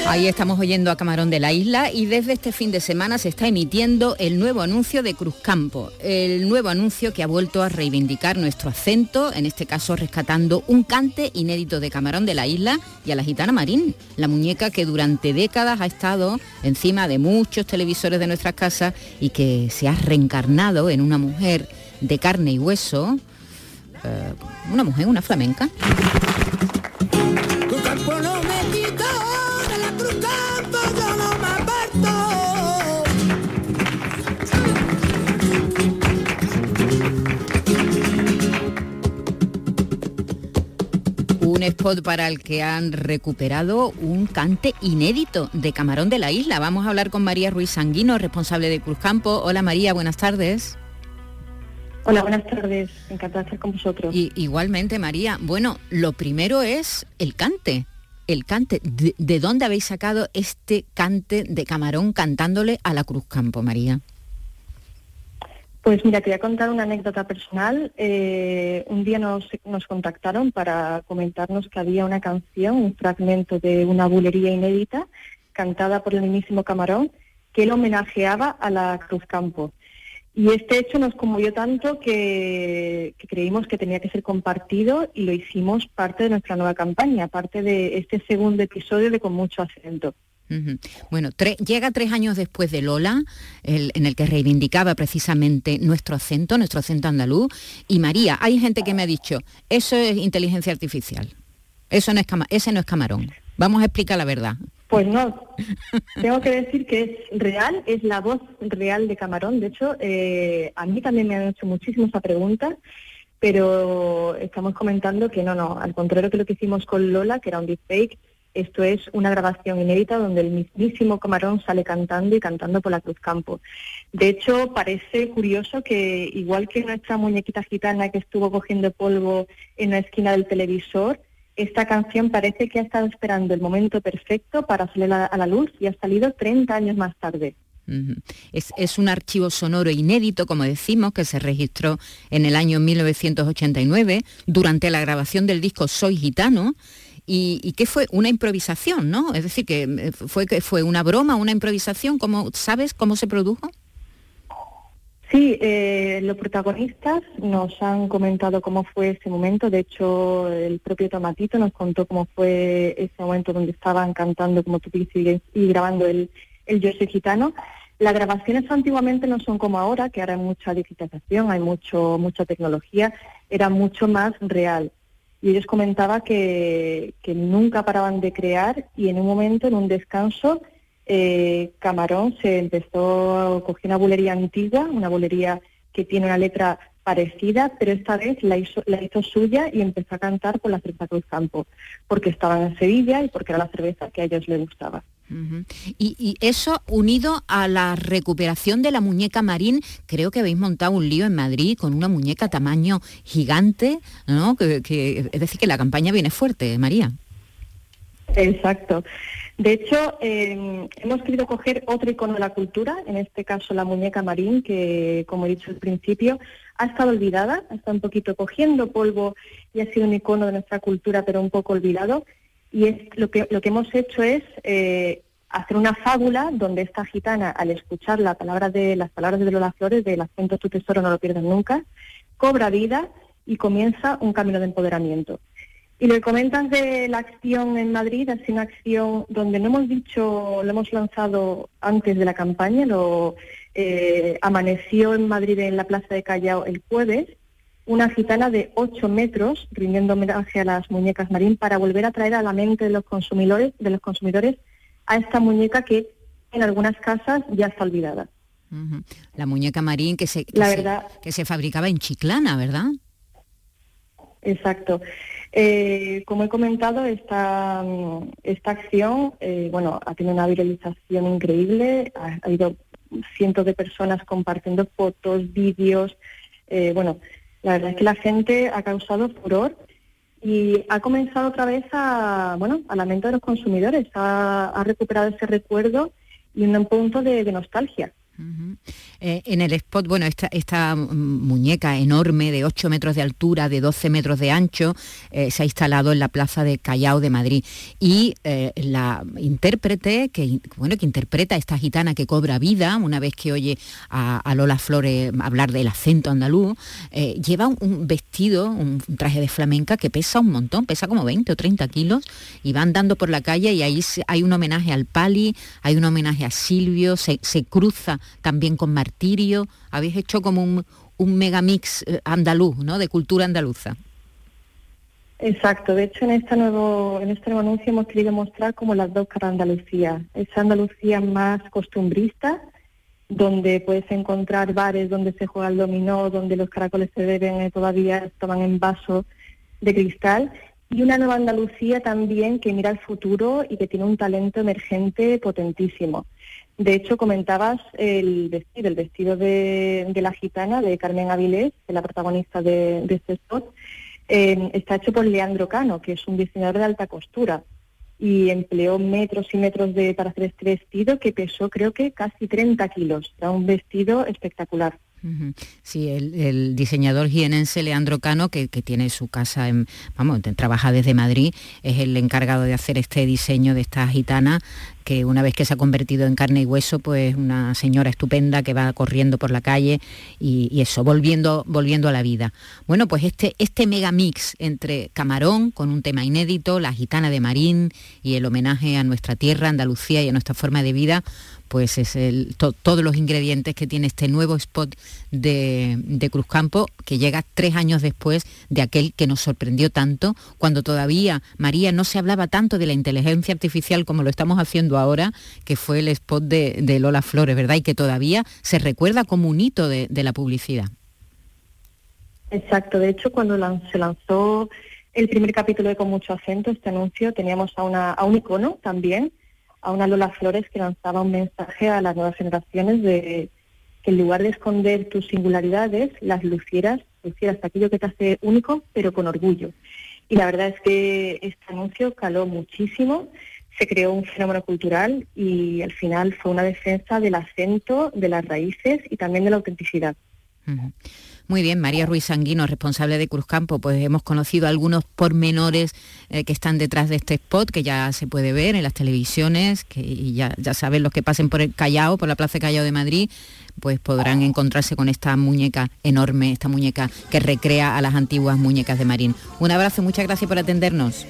Ahí estamos oyendo a Camarón de la Isla y desde este fin de semana se está emitiendo el nuevo anuncio de Cruzcampo, el nuevo anuncio que ha vuelto a reivindicar nuestro acento, en este caso rescatando un cante inédito de Camarón de la Isla y a la gitana Marín, la muñeca que durante décadas ha estado encima de muchos televisores de nuestras casas y que se ha reencarnado en una mujer de carne y hueso, eh, una mujer, una flamenca. Un spot para el que han recuperado un cante inédito de Camarón de la Isla. Vamos a hablar con María Ruiz Sanguino, responsable de Cruzcampo. Hola María, buenas tardes. Hola, buenas tardes. Encantada de estar con vosotros. Y, igualmente María, bueno, lo primero es el cante. El cante, ¿de, de dónde habéis sacado este cante de Camarón cantándole a la Cruzcampo, María? Pues mira, te voy a contar una anécdota personal. Eh, un día nos, nos contactaron para comentarnos que había una canción, un fragmento de una bulería inédita, cantada por el mismísimo Camarón, que él homenajeaba a la Cruz Campo. Y este hecho nos conmovió tanto que, que creímos que tenía que ser compartido y lo hicimos parte de nuestra nueva campaña, parte de este segundo episodio de Con mucho acento. Bueno, llega tres años después de Lola, en el que reivindicaba precisamente nuestro acento, nuestro acento andaluz. Y María, hay gente que me ha dicho, eso es inteligencia artificial, eso no es ese no es camarón. Vamos a explicar la verdad. Pues no, tengo que decir que es real, es la voz real de Camarón. De hecho, eh, a mí también me han hecho muchísimo esa pregunta, pero estamos comentando que no, no, al contrario que lo que hicimos con Lola, que era un deepfake, esto es una grabación inédita donde el mismísimo Camarón sale cantando y cantando por la Cruz Campo. De hecho, parece curioso que igual que nuestra muñequita gitana que estuvo cogiendo polvo en la esquina del televisor, esta canción parece que ha estado esperando el momento perfecto para salir a, la luz y ha salido 30 años más tarde. Es, es un archivo sonoro inédito, como decimos, que se registró en el año 1989 durante la grabación del disco Soy Gitano y, y que fue una improvisación, ¿no? Es decir, que eh, fue, que fue una broma, una improvisación, ¿cómo, ¿sabes cómo se produjo? Sí, eh, los protagonistas nos han comentado cómo fue ese momento. De hecho, el propio Tomatito nos contó cómo fue ese momento donde estaban cantando, como tú dices, y grabando el, el Yo soy gitano. Las grabaciones antiguamente no son como ahora, que ahora hay mucha digitalización, hay mucho mucha tecnología, era mucho más real. Y ellos comentaban que, nunca paraban de crear y en un momento, en un descanso, eh, Camarón se empezó a coger una bulería antigua, una bulería que tiene una letra parecida, pero esta vez la hizo, la hizo suya y empezó a cantar por la cerveza Cruz Campo, porque estaban en Sevilla y porque era la cerveza que a ellos les gustaba. Y, eso unido a la recuperación de la muñeca marín, creo que habéis montado un lío en Madrid con una muñeca tamaño gigante, ¿no? Es decir, que la campaña viene fuerte, María. Exacto. De hecho, eh, hemos querido coger otro icono de la cultura, en este caso la muñeca marín, que, como he dicho al principio, ha estado olvidada, ha estado un poquito cogiendo polvo y ha sido un icono de nuestra cultura, pero un poco olvidado. Y es, lo, que, lo que hemos hecho es eh, hacer una fábula donde esta gitana, al escuchar la palabra de, las palabras de Lola Flores, del acento tu tesoro no lo pierdas nunca, cobra vida y comienza un camino de empoderamiento. Y lo que comentas de la acción en Madrid sido una acción donde no hemos dicho, lo hemos lanzado antes de la campaña, lo eh, amaneció en Madrid en la Plaza de Callao el jueves, una gitana de 8 metros rindiendo homenaje a las muñecas marín para volver a traer a la mente de los consumidores, de los consumidores a esta muñeca que en algunas casas ya está olvidada. La muñeca marín que se, que La se- verdad- que se fabricaba en Chiclana, ¿verdad? Exacto. Eh, como he comentado, esta, esta acción eh, bueno, ha tenido una viralización increíble. Ha, ha habido cientos de personas compartiendo fotos, vídeos. Eh, bueno, la verdad es que la gente ha causado furor y ha comenzado otra vez a, bueno, a la mente de los consumidores. Ha, recuperado ese recuerdo y un punto de nostalgia. Eh, en el spot, bueno, esta, esta muñeca enorme de 8 metros de altura, de 12 metros de ancho, eh, se ha instalado en la plaza de Callao de Madrid. Y eh, la intérprete, que, bueno, que interpreta a esta gitana que cobra vida, una vez que oye a, Lola Flores hablar del acento andaluz, lleva un, vestido, un traje de flamenca que pesa un montón, pesa como 20 o 30 kilos, y va andando por la calle y ahí hay un homenaje al Pali, hay un homenaje a Silvio, se, se cruza también con Martirio, habéis hecho como un, un megamix eh, andaluz, ¿no? De cultura andaluza. Exacto, de hecho en este nuevo, en este nuevo anuncio hemos querido mostrar como las dos caras Andalucía. Esa Andalucía más costumbrista, donde puedes encontrar bares donde se juega el dominó, donde los caracoles se beben eh, todavía, toman en vaso de cristal, y una nueva Andalucía también que mira al futuro y que tiene un talento emergente potentísimo. De hecho, comentabas el vestido, el vestido de, la gitana de Carmen Avilés, la protagonista de, este spot, eh, está hecho por Leandro Cano, que es un diseñador de alta costura y empleó metros y metros de, para hacer este vestido que pesó creo que casi 30 kilos. Era un vestido espectacular. Sí, el, diseñador jienense Leandro Cano, que, que tiene su casa en, vamos, trabaja desde Madrid, es el encargado de hacer este diseño de esta gitana, que una vez que se ha convertido en carne y hueso, pues una señora estupenda que va corriendo por la calle y, eso, volviendo, volviendo a la vida. Bueno, pues este, este megamix entre Camarón, con un tema inédito, la gitana de Marín y el homenaje a nuestra tierra, Andalucía y a nuestra forma de vida, pues es el, to- todos los ingredientes que tiene este nuevo spot de, de Cruzcampo, que llega tres años después de aquel que nos sorprendió tanto, cuando todavía, María, no se hablaba tanto de la inteligencia artificial como lo estamos haciendo ahora, que fue el spot de, de Lola Flores, ¿verdad? Y que todavía se recuerda como un hito de, de la publicidad. Exacto, de hecho cuando se lanzó el primer capítulo de Con mucho acento, este anuncio, teníamos a, una, a un icono también, a una Lola Flores que lanzaba un mensaje a las nuevas generaciones de que en lugar de esconder tus singularidades, las lucieras, lucieras aquello que te hace único, pero con orgullo. Y la verdad es que este anuncio caló muchísimo, se creó un fenómeno cultural y al final fue una defensa del acento, de las raíces y también de la autenticidad. Muy bien, María Ruiz Sanguino, responsable de Cruzcampo, pues hemos conocido algunos pormenores eh, que están detrás de este spot, que ya se puede ver en las televisiones, que y ya, ya saben los que pasen por el Callao, por la Plaza Callao de Madrid, pues podrán encontrarse con esta muñeca enorme, esta muñeca que recrea a las antiguas muñecas de Marín. Un abrazo muchas gracias por atendernos.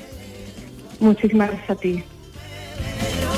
Muchísimas gracias a ti. Hey,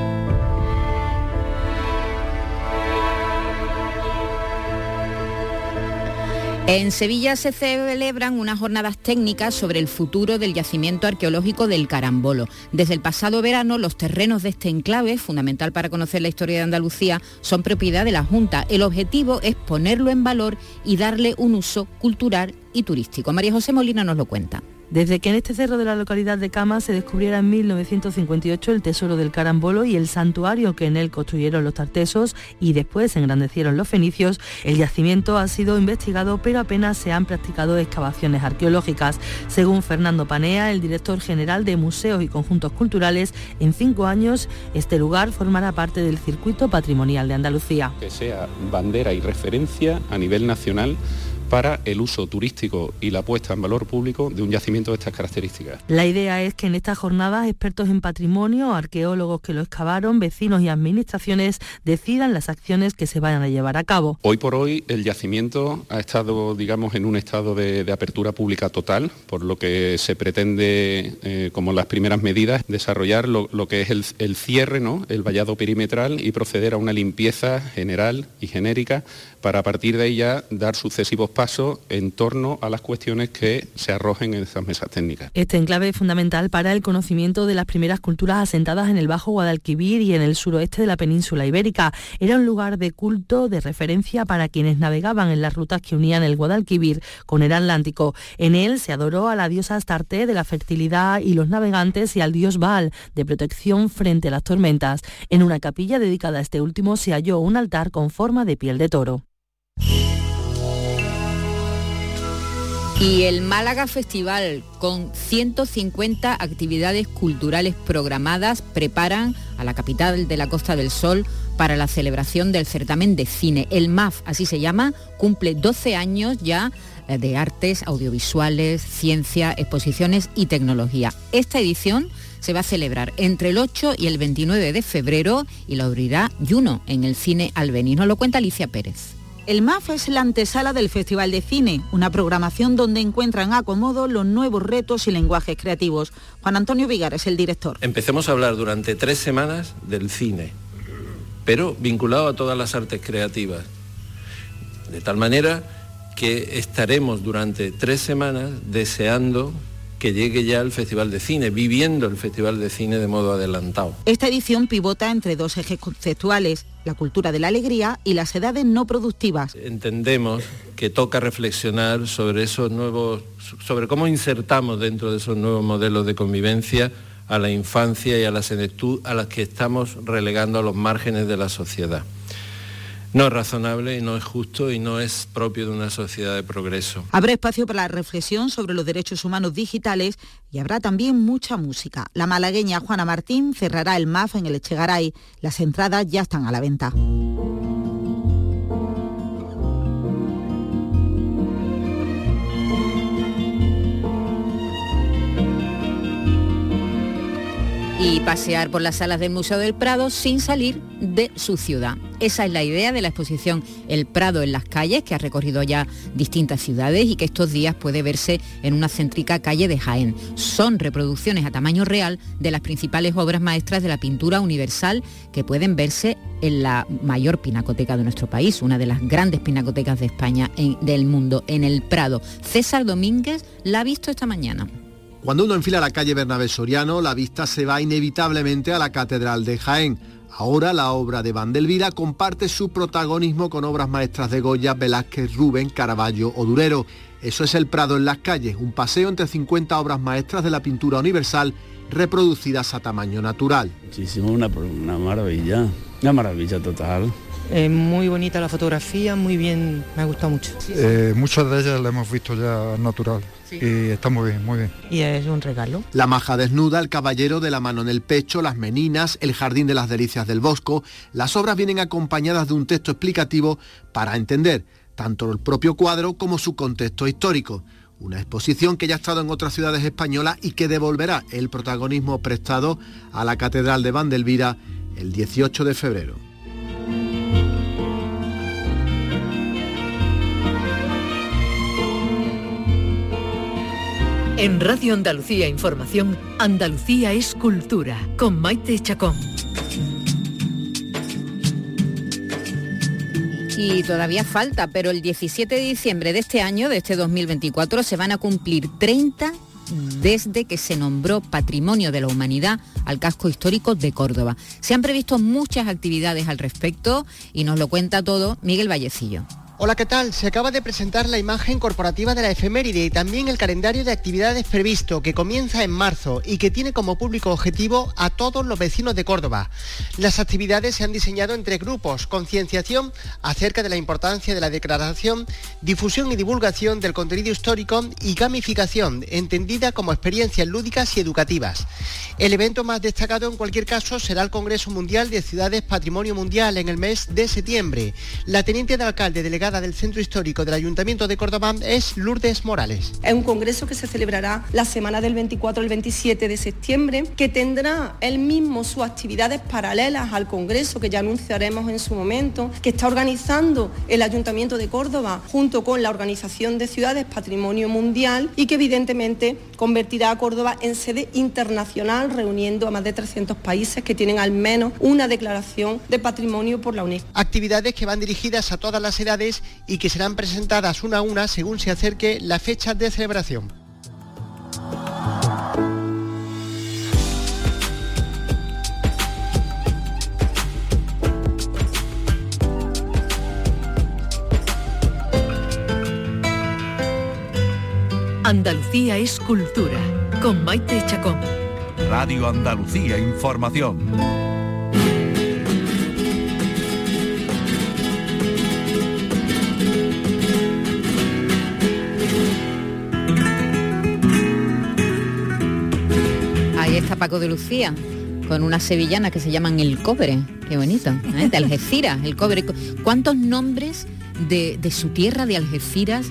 En Sevilla se celebran unas jornadas técnicas sobre el futuro del yacimiento arqueológico del Carambolo. Desde el pasado verano, los terrenos de este enclave, fundamental para conocer la historia de Andalucía, son propiedad de la Junta. El objetivo es ponerlo en valor y darle un uso cultural y turístico. María José Molina nos lo cuenta. Desde que en este cerro de la localidad de Cama se descubriera en 1958 el tesoro del carambolo y el santuario que en él construyeron los tartesos y después engrandecieron los fenicios, el yacimiento ha sido investigado pero apenas se han practicado excavaciones arqueológicas. Según Fernando Panea, el director general de Museos y Conjuntos Culturales, en cinco años este lugar formará parte del circuito patrimonial de Andalucía. que sea bandera y referencia a nivel nacional para el uso turístico y la puesta en valor público de un yacimiento de estas características. La idea es que en estas jornadas expertos en patrimonio, arqueólogos que lo excavaron, vecinos y administraciones decidan las acciones que se vayan a llevar a cabo. Hoy por hoy el yacimiento ha estado, digamos, en un estado de, de apertura pública total, por lo que se pretende, eh, como las primeras medidas, desarrollar lo, lo que es el, el cierre, ¿no? el vallado perimetral y proceder a una limpieza general y genérica para a partir de ahí ya dar sucesivos pasos en torno a las cuestiones que se arrojen en estas mesas técnicas. Este enclave es fundamental para el conocimiento de las primeras culturas asentadas en el Bajo Guadalquivir y en el suroeste de la península ibérica. Era un lugar de culto, de referencia para quienes navegaban en las rutas que unían el Guadalquivir con el Atlántico. En él se adoró a la diosa Astarte de la fertilidad y los navegantes y al dios Baal de protección frente a las tormentas. En una capilla dedicada a este último se halló un altar con forma de piel de toro. Y el Málaga Festival, con 150 actividades culturales programadas, preparan a la capital de la Costa del Sol para la celebración del certamen de cine. El MAF, así se llama, cumple 12 años ya eh, de artes audiovisuales, ciencia, exposiciones y tecnología. Esta edición se va a celebrar entre el 8 y el 29 de febrero y lo abrirá Juno en el Cine Albeni. Nos lo cuenta Alicia Pérez. El MAF es la antesala del Festival de Cine, una programación donde encuentran acomodo los nuevos retos y lenguajes creativos. Juan Antonio Vigar es el director. Empecemos a hablar durante tres semanas del cine, pero vinculado a todas las artes creativas. De tal manera que estaremos durante tres semanas deseando que llegue ya el Festival de Cine, viviendo el Festival de Cine de modo adelantado. Esta edición pivota entre dos ejes conceptuales, la cultura de la alegría y las edades no productivas. Entendemos que toca reflexionar sobre esos nuevos, sobre cómo insertamos dentro de esos nuevos modelos de convivencia a la infancia y a la senectud a las que estamos relegando a los márgenes de la sociedad. No es razonable y no es justo y no es propio de una sociedad de progreso. Habrá espacio para la reflexión sobre los derechos humanos digitales y habrá también mucha música. La malagueña Juana Martín cerrará el MAF en el Echegaray. Las entradas ya están a la venta. Y pasear por las salas del Museo del Prado sin salir de su ciudad. Esa es la idea de la exposición El Prado en las calles, que ha recorrido ya distintas ciudades y que estos días puede verse en una céntrica calle de Jaén. Son reproducciones a tamaño real de las principales obras maestras de la pintura universal que pueden verse en la mayor pinacoteca de nuestro país, una de las grandes pinacotecas de España en- del mundo, en el Prado. César Domínguez la ha visto esta mañana. Cuando uno enfila la calle Bernabé Soriano, la vista se va inevitablemente a la Catedral de Jaén. Ahora la obra de Vandelvira comparte su protagonismo con obras maestras de Goya, Velázquez, Rubén, Caravaggio o Durero. Eso es el Prado en las calles, un paseo entre 50 obras maestras de la pintura universal reproducidas a tamaño natural. Muchísimo, una, una maravilla, una maravilla total. Eh, muy bonita la fotografía, muy bien, me ha gustado mucho. Eh, muchas de ellas las hemos visto ya natural y está muy bien, muy bien. Y es un regalo. La maja desnuda, el caballero de la mano en el pecho, las meninas, el jardín de las delicias del bosco. Las obras vienen acompañadas de un texto explicativo para entender tanto el propio cuadro como su contexto histórico. Una exposición que ya ha estado en otras ciudades españolas y que devolverá el protagonismo prestado a la Catedral de Vandelvira el 18 de febrero. En Radio Andalucía Información, Andalucía es cultura, con Maite Chacón. Y todavía falta, pero el 17 de diciembre de este año, de este 2024, se van a cumplir 30 desde que se nombró Patrimonio de la Humanidad al casco histórico de Córdoba. Se han previsto muchas actividades al respecto y nos lo cuenta todo Miguel Vallecillo. Hola, ¿qué tal? Se acaba de presentar la imagen corporativa de la efeméride y también el calendario de actividades previsto que comienza en marzo y que tiene como público objetivo a todos los vecinos de Córdoba. Las actividades se han diseñado entre grupos, concienciación acerca de la importancia de la declaración, difusión y divulgación del contenido histórico y gamificación, entendida como experiencias lúdicas y educativas. El evento más destacado en cualquier caso será el Congreso Mundial de Ciudades Patrimonio Mundial en el mes de septiembre. La teniente de alcalde delegada del Centro Histórico del Ayuntamiento de Córdoba es Lourdes Morales. Es un congreso que se celebrará la semana del 24 al 27 de septiembre, que tendrá él mismo sus actividades paralelas al congreso que ya anunciaremos en su momento, que está organizando el Ayuntamiento de Córdoba junto con la Organización de Ciudades Patrimonio Mundial y que evidentemente convertirá a Córdoba en sede internacional reuniendo a más de 300 países que tienen al menos una declaración de patrimonio por la UNESCO. Actividades que van dirigidas a todas las edades y que serán presentadas una a una según se acerque la fecha de celebración. Andalucía es cultura, con Maite Chacón. Radio Andalucía Información. Paco de Lucía con unas sevillanas que se llaman El Cobre. Qué bonito. ¿eh? De Algeciras, El Cobre. ¿Cuántos nombres de, de su tierra, de Algeciras,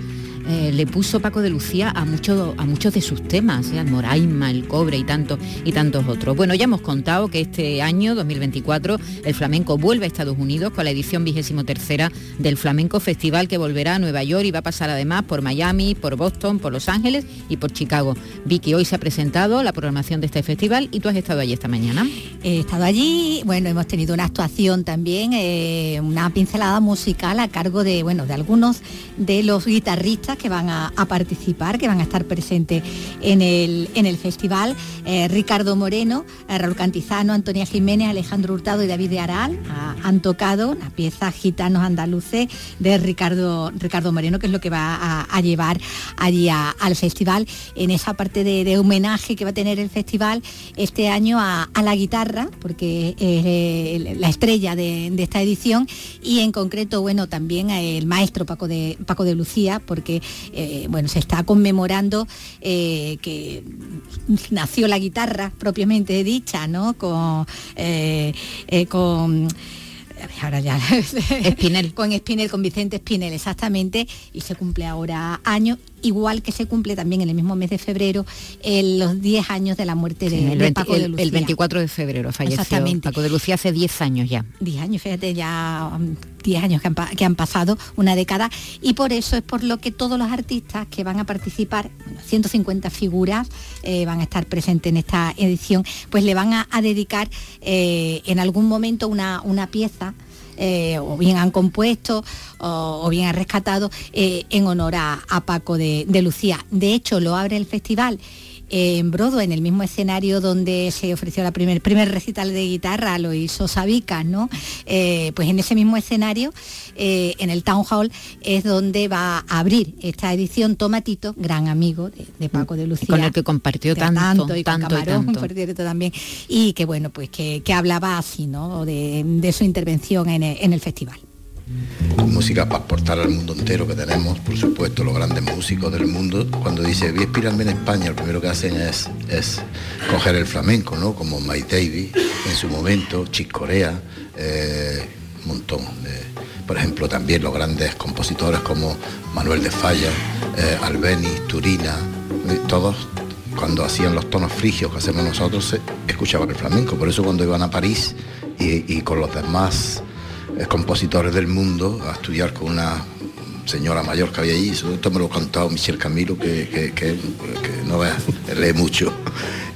eh, le puso Paco de Lucía a, muchos a muchos de sus temas, ¿eh? al Moraima, el cobre y, tanto, y tantos otros. Bueno, ya hemos contado que este año, 2024, el flamenco vuelve a Estados Unidos con la edición vigésimo tercera del Flamenco Festival que volverá a Nueva York y va a pasar además por Miami, por Boston, por Los Ángeles y por Chicago. Vicky, hoy se ha presentado la programación de este festival y tú has estado allí esta mañana. He estado allí, bueno, hemos tenido una actuación también, eh, una pincelada musical a cargo de, bueno, de algunos de los guitarristas que van a, participar, que van a estar presentes en el, en el festival. Eh, Ricardo Moreno, eh, Raúl Cantizano, Antonia Jiménez, Alejandro Hurtado y David de Aral han tocado la pieza Gitanos Andaluces de Ricardo, Ricardo Moreno, que es lo que va a, llevar allí al festival en esa parte de, homenaje que va a tener el festival este año a, a la guitarra, porque es eh, la estrella de, de esta edición, y en concreto, bueno, también el maestro Paco de, Paco de Lucía, porque eh, bueno, se está conmemorando eh, que nació la guitarra propiamente dicha, ¿no? Con, eh, con ahora ya Espinel. con Espinel, con Vicente Espinel, exactamente, y se cumple ahora año, igual que se cumple también en el mismo mes de febrero el- los 10 años de la muerte de, Sí, el, de 20 Paco de Lucía. el 24 de febrero falleció Exactamente. Paco de Lucía hace 10 años ya. 10 años, fíjate, ya um, 10 años que han, que han pasado, una década, y por eso es por lo que todos los artistas que van a participar, bueno, 150 figuras eh, van a estar presentes en esta edición, pues le van a, a dedicar eh, en algún momento una, una pieza. Eh, o bien han compuesto o, bien han rescatado eh, en honor a, Paco de Lucía. De hecho, lo abre el festival en Brodo, en el mismo escenario donde se ofreció la primer, primer recital de guitarra, lo hizo Sabicas, ¿no? Eh, pues en ese mismo escenario, eh, en el Town Hall, es donde va a abrir esta edición Tomatito, gran amigo de, de Paco de Lucía. Con el que compartió de tanto, y con tanto y Camarón, tanto. por cierto, también. Y que bueno, pues que, que hablaba así, ¿no? De, de su intervención en el, en el festival. Música para aportar al mundo entero que tenemos, por supuesto, los grandes músicos del mundo. Cuando dice, vi inspirarme en España, lo primero que hacen es, es coger el flamenco, ¿no? Como Mike Davis en su momento, Chick Corea, eh, un montón. por ejemplo, también los grandes compositores como Manuel de Falla, eh, Albeniz, Turina, eh, todos cuando hacían los tonos frigios que hacemos nosotros, se- escuchaban el flamenco. Por eso cuando iban a París y, con los demás compositores del mundo a estudiar con una señora mayor que había allí, esto me lo ha contado Michel Camilo, que, no veas, lee mucho.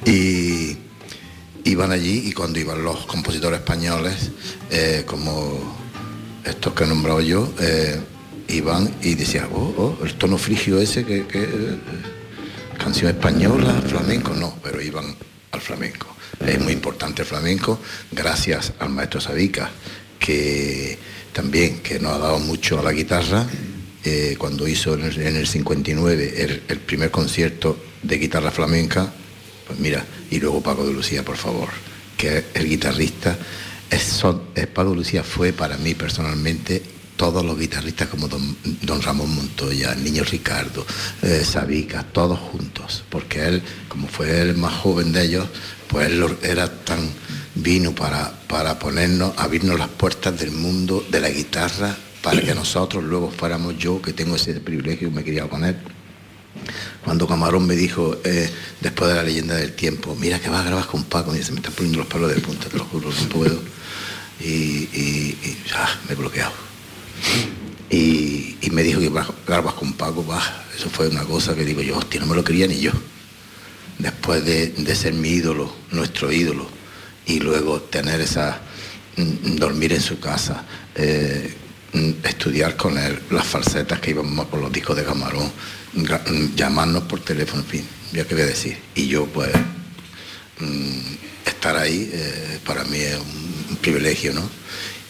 Y iban allí y cuando iban los compositores españoles, eh, como estos que he nombrado yo, eh, iban y decían, oh, oh, el tono frigio ese que, canción española, flamenco, no, pero iban al flamenco. Es muy importante el flamenco, gracias al maestro Sabica, que también que nos ha dado mucho a la guitarra, eh, cuando hizo en el, en el 59 el, primer concierto de guitarra flamenca, pues mira, y luego Paco de Lucía, por favor, que es el guitarrista. Es, son- es Paco Lucía fue para mí personalmente todos los guitarristas como don, Ramón Montoya, niño Ricardo, eh, Sabica, todos juntos, porque él, como fue el más joven de ellos, pues él era tan vino para, para ponernos, abrirnos las puertas del mundo de la guitarra, para que nosotros luego fuéramos yo, que tengo ese privilegio, me quería poner, cuando Camarón me dijo, eh, después de la leyenda del tiempo, mira que vas a grabar con Paco, y se me están poniendo los pelos de punta, te lo juro, no puedo. Y, me he bloqueado. Y, y me dijo que grabas con Paco, bah, eso fue una cosa que digo yo, hostia, no me lo quería ni yo. Después de, de ser mi ídolo, nuestro ídolo, y luego tener esa, mm, dormir en su casa, eh, mm, estudiar con él, las falsetas que íbamos por los discos de Camarón, mm, llamarnos por teléfono, en fin, ya qué voy a decir. Y yo pues mm, estar ahí eh, para mí es un, privilegio, ¿no?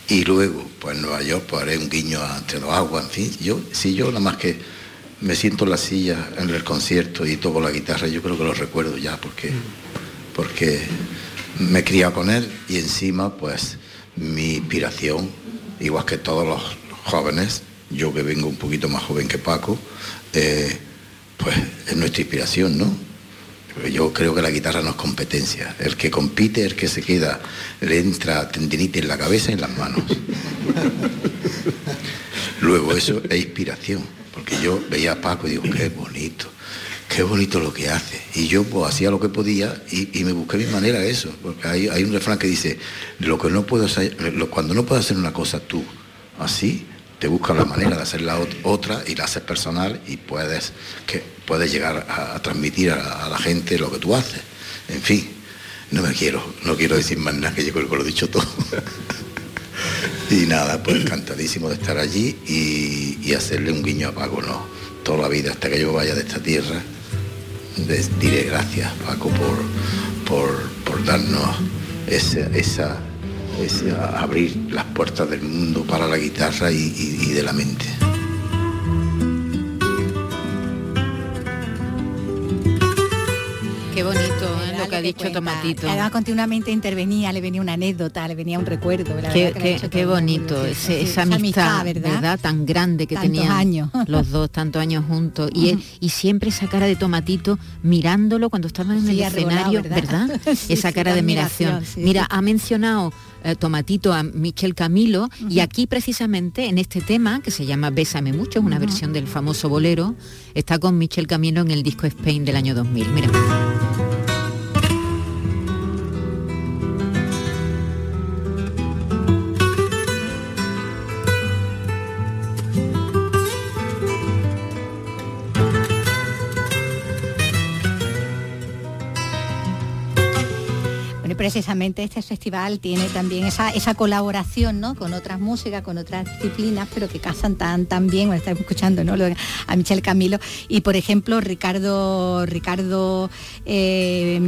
Y luego, pues en Nueva York, pues haré un guiño entre los aguas, en fin, yo, si yo nada más que me siento en la silla en el concierto y toco la guitarra, yo creo que lo recuerdo ya, porque, porque me he criado con él y encima, pues, mi inspiración, igual que todos los jóvenes, yo que vengo un poquito más joven que Paco, eh, pues es nuestra inspiración, ¿no? Yo creo que la guitarra no es competencia. El que compite, el que se queda, le entra tendinitis en la cabeza y en las manos. Luego eso es inspiración, porque yo veía a Paco y digo, qué bonito, qué bonito lo que hace. Y yo pues hacía lo que podía y, me busqué mi manera de eso, porque hay, un refrán que dice, lo que no puedo hacer, lo- cuando no puedes hacer una cosa tú así, te buscas la manera de hacerla ot- otra y la haces personal y puedes, que, puedes llegar a, transmitir a, la gente lo que tú haces. En fin, no me quiero, no quiero decir más nada, que yo creo que lo he dicho todo. Y nada, pues encantadísimo de estar allí y, y hacerle un guiño a Paco, no. Toda la vida, hasta que yo vaya de esta tierra, les diré gracias, Paco, por, por, por darnos esa, esa, abrir las puertas del mundo para la guitarra y de la mente. Lo que ha dicho cuenta. Tomatito. Además continuamente intervenía, le venía una anécdota, le venía un recuerdo. la Qué, que qué- bonito, bien. ese- Sí, esa amistad, ¿verdad? Tan grande que tenían años. los dos, tantos años juntos. Y, y siempre esa cara de tomatito mirándolo cuando estaban en Sí, el escenario, ¿verdad? ¿verdad? Sí, esa cara de admiración. Mira, ha mencionado eh, Tomatito a Michel Camilo y aquí precisamente en este tema que se llama Bésame mucho, es una versión del famoso bolero, está con Michel Camilo en el disco Spain del año 2000. Mira. Precisamente este festival tiene también esa, esa colaboración ¿no? con otras músicas, con otras disciplinas, pero que casan tan, tan bien, bueno, estamos escuchando ¿no? A Michel Camilo y por ejemplo Ricardo Ricardo eh,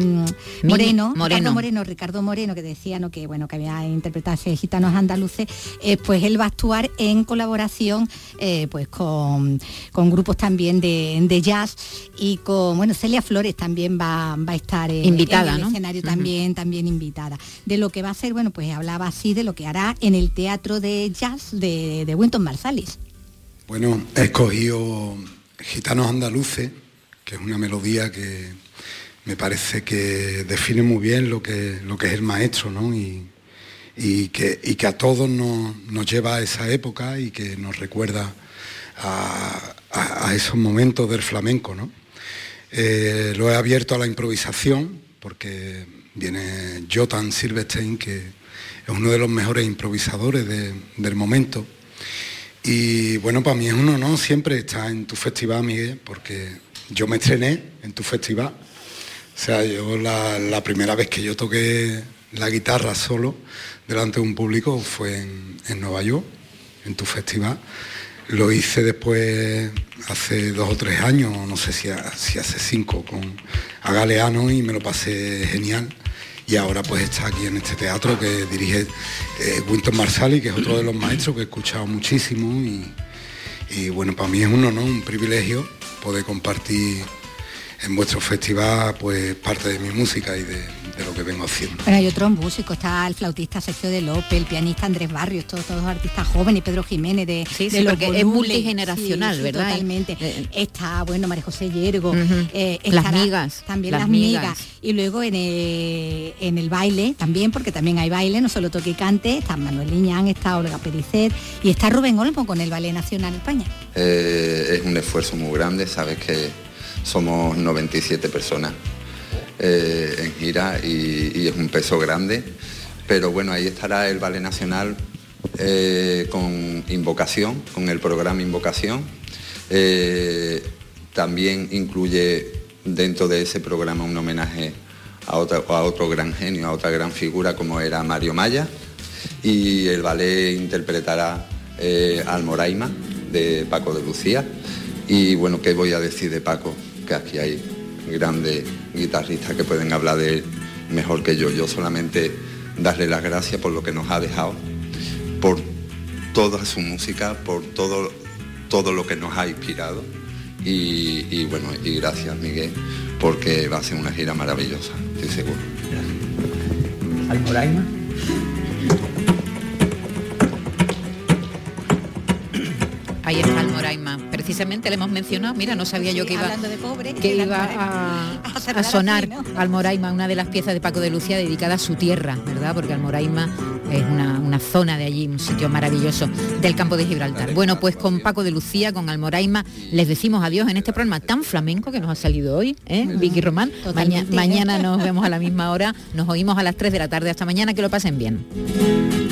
Moreno, Moreno. Ricardo Moreno, Ricardo Moreno, que decía ¿no? que bueno que había interpretado gitanos andaluces, eh, pues él va a actuar en colaboración eh, pues con, con grupos también de, de jazz y con bueno Celia Flores también va, va a estar Invitada, en el ¿no? escenario también, también invitada. De lo que va a hacer, bueno, pues hablaba así de lo que hará en el Teatro de Jazz de, de Winton Marsalis. Bueno, he escogido Gitanos Andaluces, que es una melodía que me parece que define muy bien lo que, lo que es el maestro, ¿no? Y, que, y que a todos nos, nos lleva a esa época y que nos recuerda a esos momentos del flamenco. ¿no? Eh, lo he abierto a la improvisación porque viene Jotan Silverstein, que es uno de los mejores improvisadores de- del momento. Y bueno, para mí es un honor siempre estar en tu festival, Miguel, porque yo me estrené en tu festival. O sea, yo la, primera vez que yo toqué la guitarra solo delante de un público fue en, Nueva York, en tu festival. Lo hice después, hace dos o tres años, no sé si, si hace cinco, con a Galeano y me lo pasé genial. Y ahora pues está aquí en este teatro que dirige eh, Winton Marsali, que es otro de los maestros que he escuchado muchísimo y, y bueno, para mí es un honor, un privilegio poder compartir en vuestro festival pues parte de mi música y de, de lo que vengo haciendo. Bueno, hay otros músicos, está el flautista Sergio de López, el pianista Andrés Barrios, todos, todos artistas jóvenes, Pedro Jiménez de, Sí, de sí, los porque es multigeneracional, Sí, sí, ¿verdad? Totalmente. está, bueno, María José Yergo, eh, Las migas, También las las, migas. migas. Y luego en el, en el baile también, porque también hay baile, no solo toque y cante, está Manuel Liñán, está Olga Pericet y está Rubén Olmo con el Ballet Nacional España. Eh, es un esfuerzo muy grande, sabes que somos 97 personas eh, en gira y, es un peso grande, pero bueno, ahí estará el Ballet Nacional eh, con Invocación, con el programa Invocación. Eh, también incluye dentro de ese programa un homenaje a, a otro gran genio, a otra gran figura como era Mario Maya y el ballet interpretará Almoraima de Paco de Lucía y bueno, ¿qué voy a decir de Paco? Que aquí hay grandes guitarristas que pueden hablar de él mejor que yo. Yo solamente darle las gracias por lo que nos ha dejado, por toda su música, por todo, todo lo que nos ha inspirado y, bueno, y gracias Miguel, porque va a ser una gira maravillosa, estoy seguro. Almoraima. Ahí está Almoraima. Precisamente le hemos mencionado, mira, no sabía yo que iba, hablando de pobre, que el iba a, A saludar a sonar así, una de las piezas de Paco de Lucía dedicada a su tierra, ¿verdad? Porque Almoraima es una, una zona de allí, un sitio maravilloso del campo de Gibraltar. Bueno, pues con Paco de Lucía, con Almoraima, les decimos adiós en este programa tan flamenco que nos ha salido hoy, ¿eh? Vicky Román. Maña- mañana nos vemos a la misma hora, nos oímos a las 3 de la tarde. Hasta mañana, que lo pasen bien.